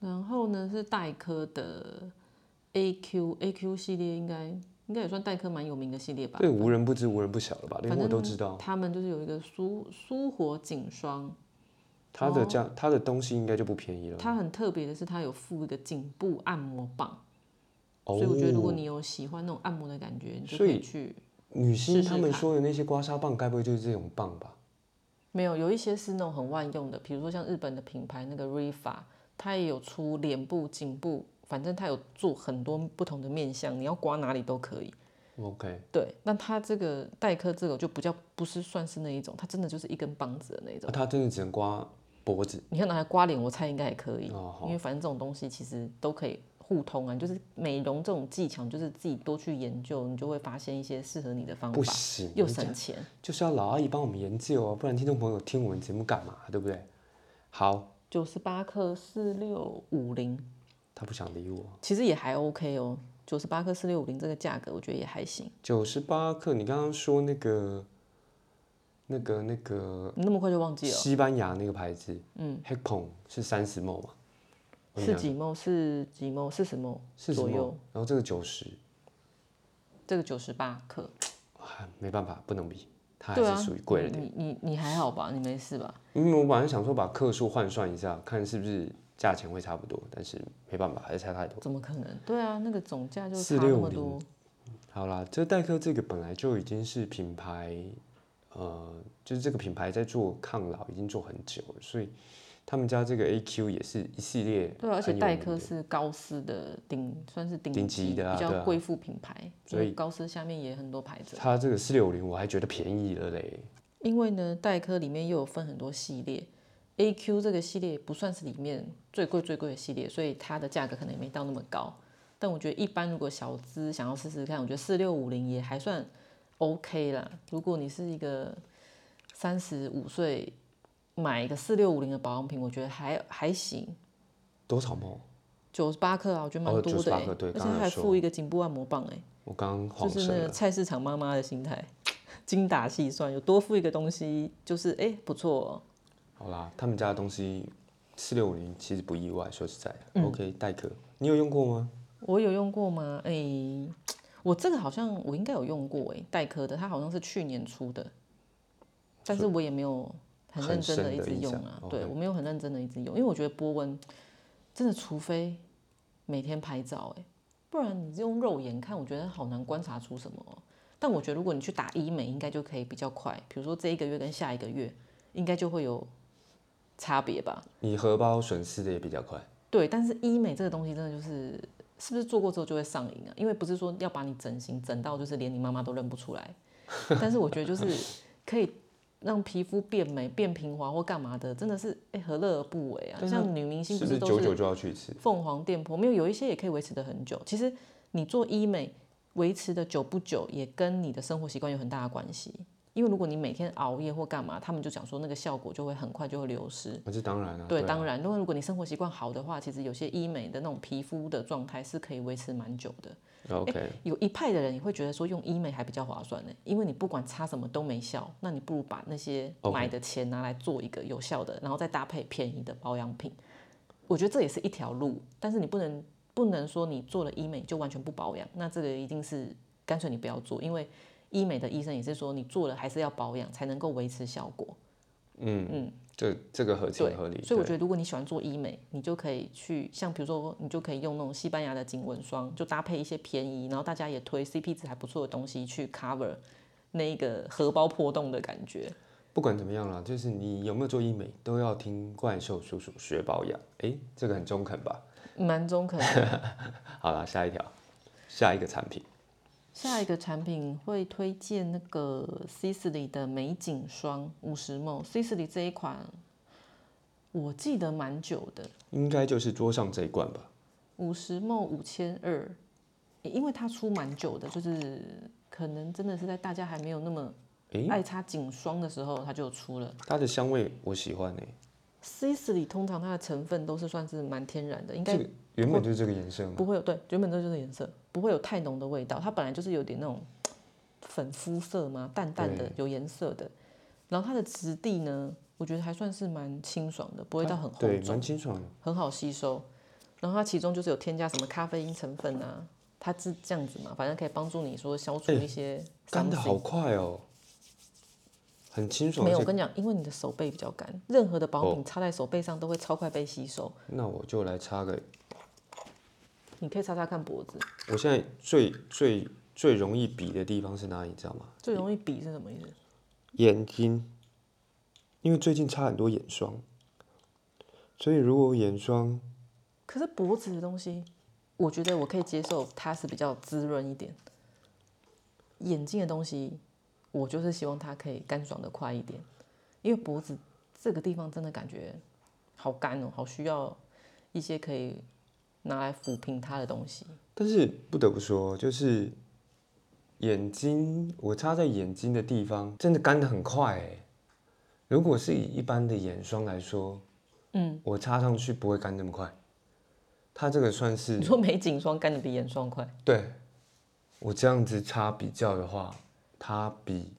然后呢是黛珂的 AQ AQ 系列，应该应该也算黛珂蛮有名的系列吧。对无人不知无人不晓了吧？连反正我都知道。他们就是有一个舒舒活颈霜，它的价，它的东西应该就不便宜了。它很特别的是它有附一个颈部按摩棒，哦所以我觉得如果你有喜欢那种按摩的感觉，你就可以去。女星试试看他们说的那些刮痧棒，该不会就是这种棒吧？没有，有一些是那种很万用的，比如说像日本的品牌那个 Rifa，它也有出脸部、颈部，反正它有做很多不同的面相，你要刮哪里都可以。OK，对，那它这个黛珂这个就比较不是算是那一种，它真的就是一根棒子的那种。那它真的只能刮脖子你要拿来刮脸，我猜应该也可以，哦。因为反正这种东西其实都可以互通啊。就是美容这种技巧，就是自己多去研究，你就会发现一些适合你的方法，不行，又省钱。就是要老阿姨帮我们研究啊，不然听众朋友听我们节目干嘛？对不对？好，九十八克四六五零，他不想理我。其实也还 OK 哦。九十八克四六五零这个价格，我觉得也还行。九十八克，你刚刚说那个、那个、那个你那么快就忘记了？西班牙那个牌子，嗯 h e c p o n 是三十你讲是几毛？是几毛？四十毛四十左右。然后这个九十，这个九十八克，啊没办法，不能比，还是属于贵了点。你你你还好吧？你没事吧？因为我本来想说把克数换算一下，看是不是价钱会差不多，但是没办法，还是差太多。怎么可能？对啊，那个总价就差四那么多。好啦，这代客这个本来就已经是品牌，呃，就是这个品牌在做抗老已经做很久了，所以他们家这个 AQ 也是一系列对啊，而且黛珂是高斯的顶，算是顶顶级的啊比较贵妇品牌，所以高斯下面也很多牌子。它这个四六零我还觉得便宜了嘞。因为呢，黛珂里面又有分很多系列，AQ 这个系列不算是里面最贵最贵的系列，所以它的价格可能也没到那么高。但我觉得一般如果小资想要试试看，我觉得四六五零也还算 OK 啦。如果你是一个三十五岁买一个四六五零的保养品，我觉得还还行。多少毛？九十八克啊，我觉得蛮哦98多的哎、克对而且还附一个颈部按摩棒哎、我刚刚就。是那个菜市场妈妈的心态，精打细算，有多付一个东西，就是哎、不错、哦。好啦，他们家的东西四六五零其实不意外，说实在的。嗯 OK，黛珂，你有用过吗？我有用过吗？哎、我这个好像我应该有用过哎、黛珂的，它好像是去年出的，但是我也没有很认真的一直用啊。对我没有很认真的一直用，因为我觉得波纹真的，除非每天拍照哎、不然你用肉眼看，我觉得好难观察出什么哦、但我觉得如果你去打医美，应该就可以比较快。比如说这一个月跟下一个月，应该就会有差别吧。你荷包损失的也比较快。对，但是医美这个东西真的就是，是不是做过之后就会上瘾啊？因为不是说要把你整形整到就是连你妈妈都认不出来，但是我觉得就是可以让皮肤变美、变平滑或干嘛的，真的是哎何乐而不为啊？像女明星是不是久久就要去一次？凤凰店铺，没有有一些也可以维持的很久。其实你做医美维持的久不久，也跟你的生活习惯有很大的关系。因为如果你每天熬夜或干嘛，他们就讲说那个效果就会很快就会流失。那这当然啊。对，啊当然，如果如果你生活习惯好的话，其实有些医美的那种皮肤的状态是可以维持蛮久的。OK，有一派的人也会觉得说用医美还比较划算呢，因为你不管擦什么都没效，那你不如把那些买的钱拿来做一个有效的，然后再搭配便宜的保养品。我觉得这也是一条路，但是你不能不能说你做了医美就完全不保养，那这个一定是干脆你不要做，因为医美的医生也是说你做了还是要保养才能够维持效果。嗯嗯，这这个合情合理。所以我觉得，如果你喜欢做医美，你就可以去像比如说，你就可以用那种西班牙的颈纹霜，就搭配一些便宜，然后大家也推 CP 值还不错的东西去 cover 那一个荷包破洞的感觉。不管怎么样啦，就是你有没有做医美，都要听怪兽叔叔学保养。诶，这个很中肯吧？蛮中肯。好啦，下一条，下一个产品，下一个产品会推荐那个 Sisley 的美颈霜五十 ml。Sisley 这一款我记得蛮久的，应该就是桌上这一罐吧？五十 ml 五千二，因为它出蛮久的，就是可能真的是在大家还没有那么诶，爱擦颈霜的时候，它就出了。它的香味我喜欢诶，Sisley 通常它的成分都是算是蛮天然的，应该这个原本就是这个颜色吗。不会有对，原本这就是颜色，不会有太浓的味道。它本来就是有点那种粉肤色嘛，淡淡的有颜色的。然后它的质地呢，我觉得还算是蛮清爽的，不会到很厚对，重蛮，清爽的。很好吸收。然后它其中就是有添加什么咖啡因成分啊，它是这样子嘛，反正可以帮助你说消除一些。干的好快哦，很清爽。没有，我跟你讲，因为你的手背比较干，任何的保品擦在手背上都会超快被吸收。那我就来擦个，你可以擦擦看脖子，我现在最最最容易比的地方是哪里，你知道吗？最容易比是什么意思？眼睛，因为最近擦很多眼霜，所以如果眼霜可是脖子的东西，我觉得我可以接受，它是比较滋润一点。眼睛的东西，我就是希望它可以干爽的快一点，因为脖子这个地方真的感觉好干哦，好需要一些可以拿来抚平它的东西。但是不得不说，就是眼睛，我擦在眼睛的地方真的干得很快哎。如果是以一般的眼霜来说，嗯，我擦上去不会干那么快。它这个算是你说美颈霜干的比眼霜快，对，我这样子擦比较的话，它比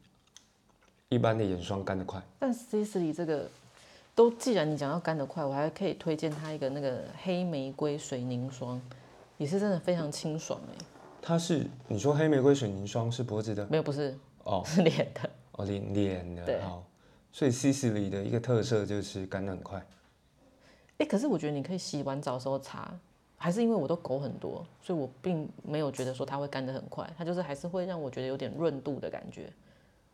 一般的眼霜干得快。但 Sisley 这个都既然你讲要干得快，我还可以推荐它一个那个黑玫瑰水凝霜，也是真的非常清爽哎、它是你说黑玫瑰水凝霜是脖子的没有不是，哦 是脸的。哦脸脸对的好，所以 C C 里的一个特色就是干得很快。哎、可是我觉得你可以洗完澡的时候擦，还是因为我都狗很多，所以我并没有觉得说它会干得很快，它就是还是会让我觉得有点润度的感觉。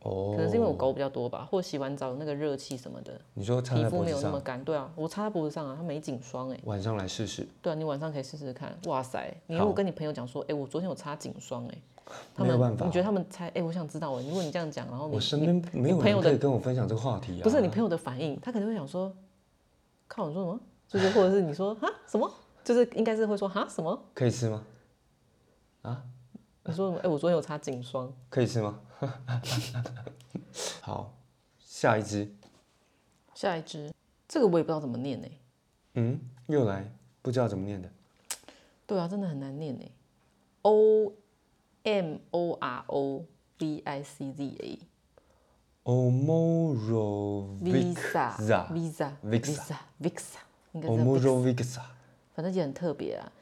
哦，可能是因为我狗比较多吧，或洗完澡那个热气什么的，你说擦皮肤没有那么干。对啊，我擦在脖子上啊，它没颈霜哎。晚上来试试。对啊，你晚上可以试试看。哇塞，你如果跟你朋友讲说，哎、我昨天有擦颈霜哎，他们你觉得他们猜？哎、我想知道哎，如果你这样讲，然后你我身边没有朋友可以跟我分享这个话题啊。不是你朋友的反应，他可能会想说，靠你说什么？就是或者是你说啊什么？就是应该是会说啊什么？可以吃吗？你说什么？哎、我昨天有擦颈霜，可以吃吗？好，下一支，下一支，这个我也不知道怎么念呢。嗯，又来，不知道怎么念的。对啊，真的很难念呢。O M O R O V I C Z A Omorovic Visa Za Visa Vixa Vixa，应该是 Vixa Omorovic 反正也很特别啊。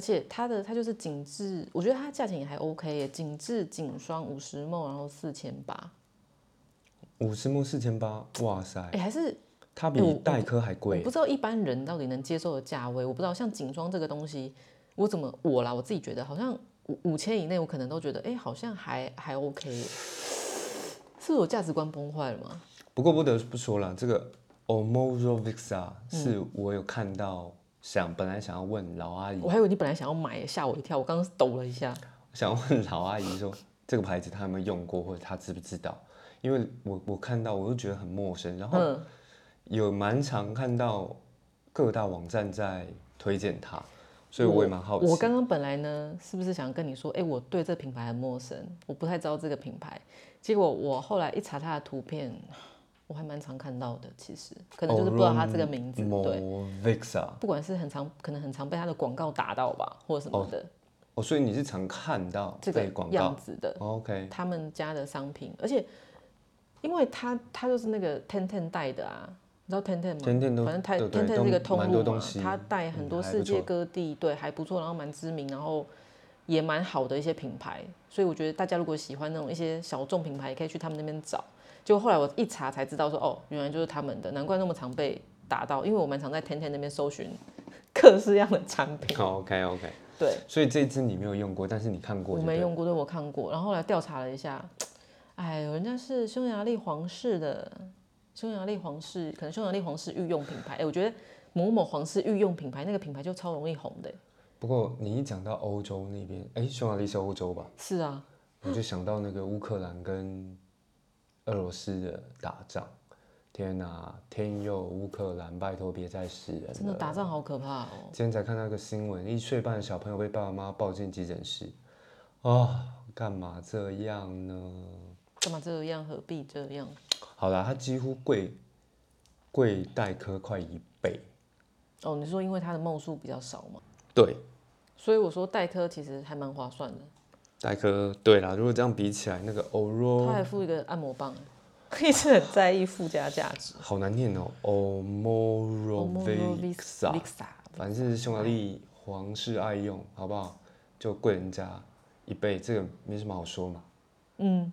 而且它的它就是紧致，我觉得它价钱也还 OK 耶，紧致颈霜五十 ml，然后四千八，五十目四千八，哇塞，哎，还是它比代科还我贵不。知道一般人到底能接受的价位，我不知道像颈霜这个东西，我怎么我啦，我自己觉得好像五五千以内，我可能都觉得哎、好像还还 OK。是我价值观崩坏了吗？不过不得不说了，这个 Omorovic 啊，嗯是我有看到，想本来想要问老阿姨，我还以为你本来想要买，吓我一跳，我刚刚抖了一下。想要问老阿姨说这个牌子她有没有用过，或者她知不知道？因为我我看到我就觉得很陌生，然后嗯，有蛮常看到各大网站在推荐它，所以我也蛮好奇。我刚刚本来呢，是不是想跟你说，哎、我对这品牌很陌生，我不太知道这个品牌。结果我后来一查它的图片，我还蛮常看到的。其实可能就是不知道他这个名字，对，Movixa 不管是很常，可能很常被他的广告打到吧，或者什么的，哦，所以你是常看到这个被广告样子的。？OK，他们家的商品，而且因为他他就是那个 Ten Ten 带的啊，你知道 Ten Ten 吗？反正它 Ten 对 Ten 都这个通路嘛东西，它带很多世界各地，对，还不错，然后蛮知名，然后也蛮好的一些品牌，所以我觉得大家如果喜欢那种一些小众品牌，也可以去他们那边找。结果后来我一查才知道说，哦，原来就是他们的，难怪那么常被打到，因为我蛮常在天天那边搜寻 各式样的产品。好，OK OK。对，所以这支你没有用过，但是你看过。我没用过，对我看过，然后后来调查了一下，哎，人家是匈牙利皇室的，匈牙利皇室可能匈牙利皇室御用品牌，哎，我觉得某某皇室御用品牌那个品牌就超容易红的。不过你一讲到欧洲那边，哎，匈牙利是欧洲吧？是啊，我就想到那个乌克兰跟俄罗斯的打仗。天哪，天佑乌克兰，拜托别再死人了！真的打仗好可怕哦。今天才看到一个新闻，一岁半的小朋友被爸爸妈妈抱进急诊室，啊，干嘛这样呢？干嘛这样？何必这样？好啦，他几乎贵贵代科快一倍。哦，你说因为它的梦数比较少嘛？对，所以我说代科其实还蛮划算的。代科对啦，如果这样比起来，那个欧它若还附一个按摩棒，一直很在意附加价值。好难念哦，Omorovixa，Vixa 反正是匈牙利皇室爱用，好不好？就贵人家一倍，这个没什么好说嘛。嗯，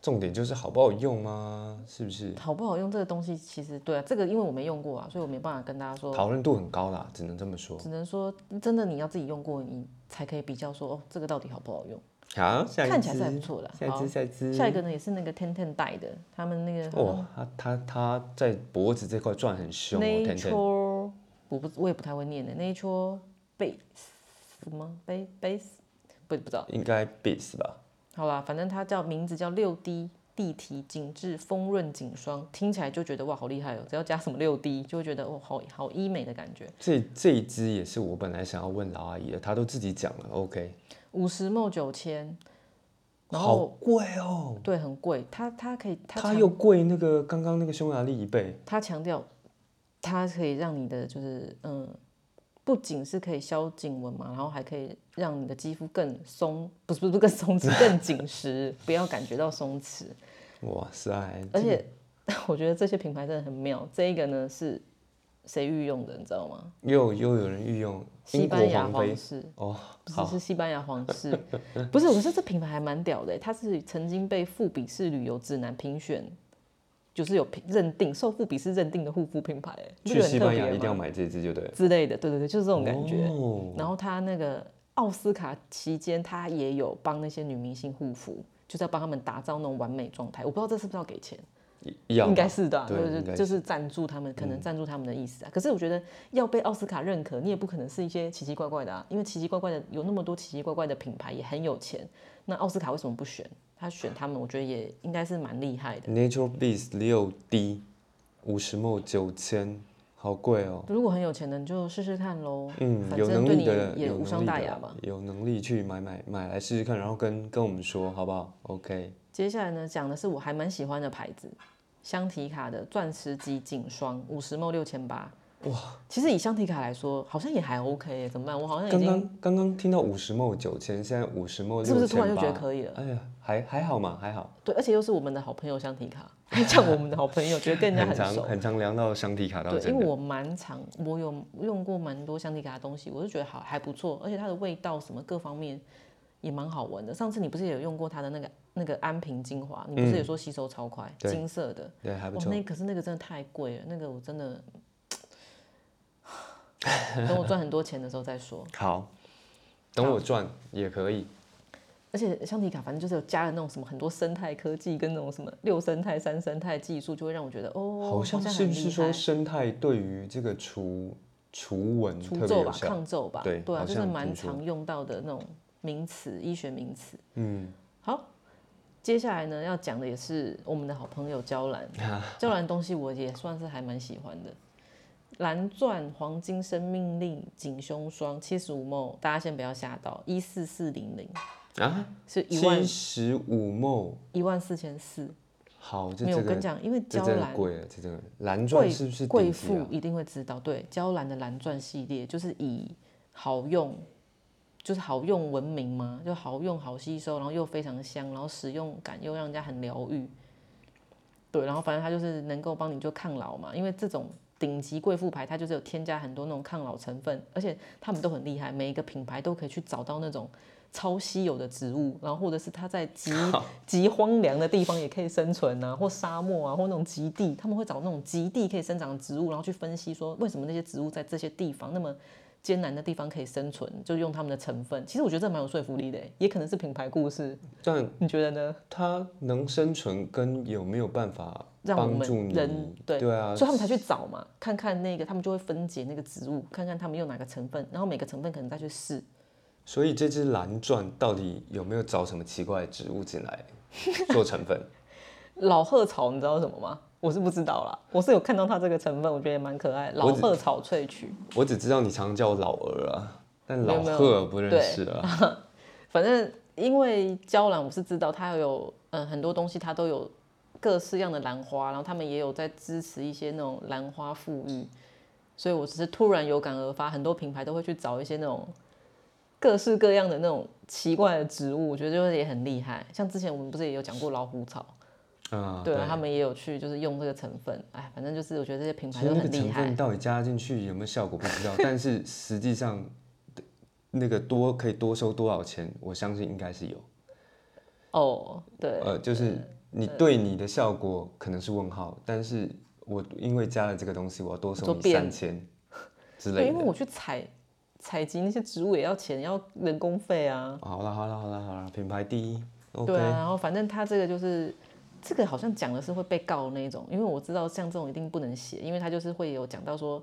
重点就是好不好用吗？是不是？好不好用这个东西，其实对啊，这个因为我没用过啊，所以我没办法跟大家说。讨论度很高啦，只能这么说。只能说真的，你要自己用过，你才可以比较说哦，这个到底好不好用。好，下一看起来是还不错的。下一好支下一支。下一个呢也是那个 Ten Ten 带的，他们那个哇，他他他在脖子这块转很凶哦，甜甜。Nature，我不我也不太会念的 Nature Base 吗？Base Base 不不知道。应该 Beats 吧？好啦，反正它叫名字叫六 D 地提紧致丰润紧霜，听起来就觉得哇好厉害哦！只要加什么六 D，就会觉得哦好好医美的感觉。这这一支也是我本来想要问老阿姨的，她都自己讲了，OK。五十 ml 九千，然好后贵哦，对很贵，它它可以它又贵那个刚刚那个匈牙利一倍。它强调它可以让你的就是嗯，不仅是可以消颈纹嘛，然后还可以让你的肌肤更松，不是不是更松弛，更紧实，不要感觉到松弛。哇塞！而且 我觉得这些品牌真的很妙。这一个呢是谁御用的，你知道吗？又又有人御用西班牙皇室，哦，不是是西班牙皇室，不是，我说这品牌还蛮屌的，它是曾经被富比士旅游指南评选，就是有评认定受富比是认定的护肤品牌，去西班牙一定要买这支就对了。之类的，对对对，就是这种感觉。哦然后他那个奥斯卡期间，他也有帮那些女明星护肤，就是要帮他们打造那种完美状态。我不知道这是不是要给钱，要应该是的就是就是赞助他们，可能赞助他们的意思啊。可是我觉得要被奥斯卡认可，你也不可能是一些奇奇怪怪的啊，因为奇奇怪怪的有那么多奇奇怪怪的品牌，也很有钱。那奥斯卡为什么不选？他选他们，我觉得也应该是蛮厉害的。Natural Beast 六 D 五十 ml 九千，好贵哦。如果很有钱的，你就试试看喽。嗯，反有能力的也无伤大雅吧。有能力去买买买来试试看，然后跟跟我们说好不好？OK，接下来呢，讲的是我还蛮喜欢的牌子，香缇卡的钻石级颈霜，五十 ml 六千八。哇，其实以香缇卡来说，好像也还 OK，怎么办？我好像已经刚刚刚刚听到五十 ml 九千，现在五十 ml 是不是突然就觉得可以了？哎呀，还还好嘛，还好。对，而且又是我们的好朋友香缇卡，讲我们的好朋友，觉得跟人家很常熟。很常聊到香缇卡到对，因。为我蛮常，我有用过蛮多香缇卡的东西，我就觉得好还不错，而且它的味道什么各方面也蛮好闻的。上次你不是也有用过它的那个那个安瓶精华，你不是也说吸收超快，对金色的。对，还不哦，错。那可是那个真的太贵了，那个我真的，等我赚很多钱的时候再说。好，等我赚也可以。而且香缇卡反正就是有加了那种什么很多生态科技跟那种什么六生态、三生态技术，就会让我觉得哦，好像像是不是说生态对于这个除除蚊除皱吧？抗皱吧？对啊，好就是蛮常用到的那种名词，医学名词。嗯，好，接下来呢要讲的也是我们的好朋友娇兰，娇兰东西我也算是还蛮喜欢的。蓝钻黄金生命力紧胸霜七十五 ml，大家先不要吓到，一四四零零啊，是一万七十五 ml，一万四千四。好，这没有，这个跟你讲，因为这娇兰真的贵了，这真的蓝钻贵是不是贵？妇一定会知道，对，娇兰的蓝钻系列就是以好用，就是好用闻名嘛，就好用、好吸收，然后又非常香，然后使用感又让人家很疗愈。对，然后反正它就是能够帮你就抗老嘛，因为这种顶级贵妇牌，它就是有添加很多那种抗老成分，而且他们都很厉害，每一个品牌都可以去找到那种超稀有的植物，然后或者是它在极极荒凉的地方也可以生存啊，或沙漠啊，或那种极地，他们会找那种极地可以生长的植物，然后去分析说为什么那些植物在这些地方那么艰难的地方可以生存，就用他们的成分。其实我觉得这蛮有说服力的，也可能是品牌故事。但你觉得呢？它能生存跟有没有办法让我帮助人对对啊，所以他们才去找嘛，看看那个，他们就会分解那个植物，看看他们用哪个成分，然后每个成分可能再去试。所以这只蓝钻到底有没有找什么奇怪的植物进来 做成分？老鹤草你知道什么吗？我是不知道啦，我是有看到它这个成分，我觉得也蛮可爱。老鹤草萃取，我只知道你常叫我老鹅啊，但老鹤不认识啊。反正因为娇兰我是知道它有嗯很多东西它都有各式样的兰花，然后他们也有在支持一些那种兰花富裕，所以我只是突然有感而发，很多品牌都会去找一些那种各式各样的那种奇怪的植物，我觉得就是也很厉害。像之前我们不是也有讲过老虎草，啊，对啊，他们也有去就是用这个成分，哎，反正就是我觉得这些品牌都很厉害成分。到底加进去有没有效果不知道，但是实际上那个多可以多收多少钱，我相信应该是有。哦，对，呃，就是你对你的效果可能是问号，但是我因为加了这个东西，我要多收你三千之，类的。因为我去采采集那些植物也要钱，要人工费啊。好了好了好了好了，品牌第一对啊，然后反正他这个就是这个好像讲的是会被告的那一种，因为我知道像这种一定不能写，因为他就是会有讲到说，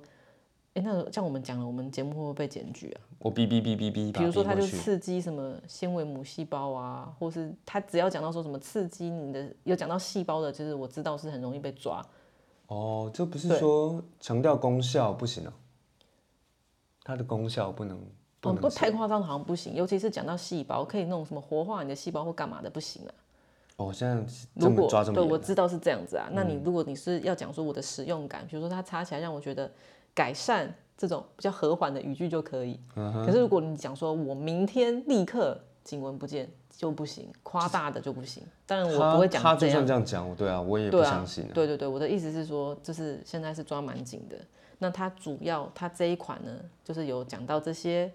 哎，那像我们讲了，我们节目会不会被检举啊？我哔哔哔哔哔，比如说他就，刺激什么纤维母细胞啊，或是他只要讲到说什么刺激你的，有讲到细胞的，就是我知道是很容易被抓。哦，这不是对说强调功效不行啊？它的功效不能不哦，能不太夸张好像不行，尤其是讲到细胞，可以弄什么活化你的细胞或干嘛的不行啊。哦，现在如果对抓这么严啊，我知道是这样子啊，那你如果你是要讲说我的使用感，比如说它擦起来让我觉得改善这种比较和缓的语句就可以。嗯可是如果你讲说我明天立刻颈纹不见就不行，夸大的就不行。当然我不会讲他就算讲这样。这样讲，对啊，我也不相信啊。对对对，我的意思是说，就是现在是抓蛮紧的。那它主要它这一款呢，就是有讲到这些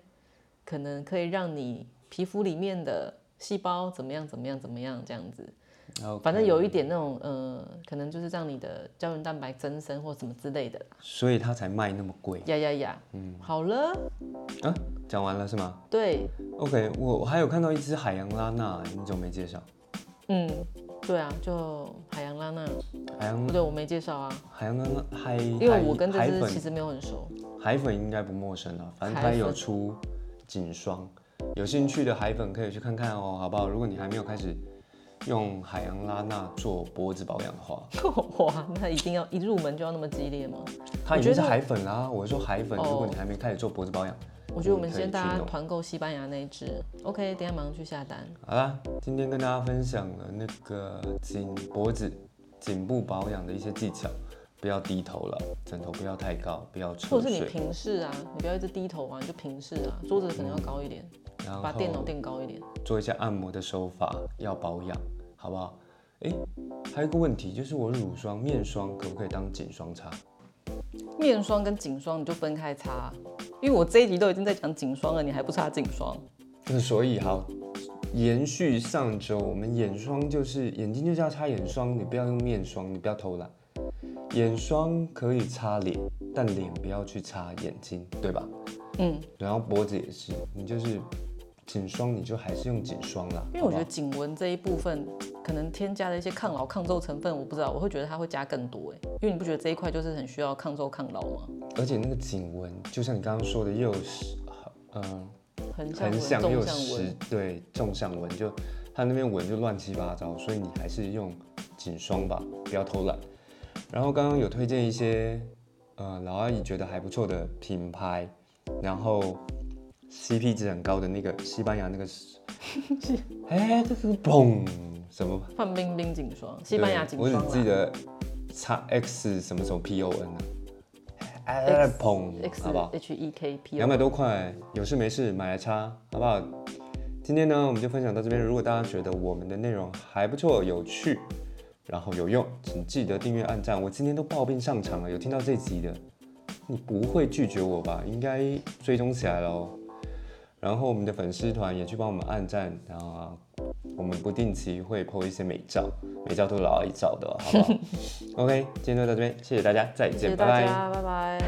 可能可以让你皮肤里面的细胞怎么样怎么样怎么样这样子。OK 反正有一点那种呃，可能就是让你的胶原蛋白增生或什么之类的啦。所以它才卖那么贵呀呀呀，嗯，好了，啊。讲完了是吗对，？OK，我我还有看到一只海洋拉娜，你怎么没介绍？嗯，对啊，就海洋拉娜，海洋不对，我没介绍啊，海洋拉娜海，因为我跟这只其实没有很熟。海粉应该不陌生啊，反正它有出颈霜，有兴趣的海粉可以去看看哦，好不好？如果你还没有开始用海洋拉娜做脖子保养的话，哇，那一定要一入门就要那么激烈吗？它已经是海粉啦。我是说海粉，哦如果你还没开始做脖子保养，我觉得我们先大家团购西班牙那一只，OK，等下马上去下单。好啦，今天跟大家分享了那个颈脖子颈部保养的一些技巧，不要低头了，枕头不要太高，不要或者是你，平视啊，你不要一直低头啊，你就平视啊，桌子可能要高一点，然把电脑后垫高一点。做一下按摩的手法，要保养，好不好？诶，还有一个问题就是我乳霜、面霜可不可以当颈霜擦？面霜跟颈霜你就分开擦，因为我这一集都已经在讲颈霜了，你还不擦颈霜？那所以好，延续上周我们眼霜就是眼睛就是要擦眼霜，你不要用面霜，你不要偷懒。眼霜可以擦脸，但脸不要去擦眼睛，对吧？嗯，然后脖子也是，你就是颈霜，你就还是用颈霜啦。因为我觉得颈纹这一部分可能添加了一些抗老抗皱成分，我不知道，我会觉得它会加更多哎，因为你不觉得这一块就是很需要抗皱抗老吗？而且那个颈纹，就像你刚刚说的，又有实，嗯、横向纹、横向又有纵向纹实，，对，纵向纹，就它那边纹就乱七八糟，所以你还是用颈霜吧，不要偷懒。然后刚刚有推荐一些，呃，老阿姨觉得还不错的品牌，然后 CP 值很高的那个西班牙那个是，哎，这是嘣什么？范冰冰颈霜，西班牙颈霜我只记得 x X 什么时候 P O N 呢、啊？哎，X 砰，X 好不好？H E K P 两百多块，有事没事买来擦，好不好？今天呢，我们就分享到这边。如果大家觉得我们的内容还不错、有趣，然后有用，请记得订阅、按赞。我今天都抱病上场了，有听到这集的，你不会拒绝我吧？应该追踪起来了哦。然后我们的粉丝团也去帮我们按赞，然后我们不定期会 po 一些美照，美照都是老阿姨照的哦，好不好？OK，今天就到这边，谢谢大家，再见，谢谢拜拜。家，拜拜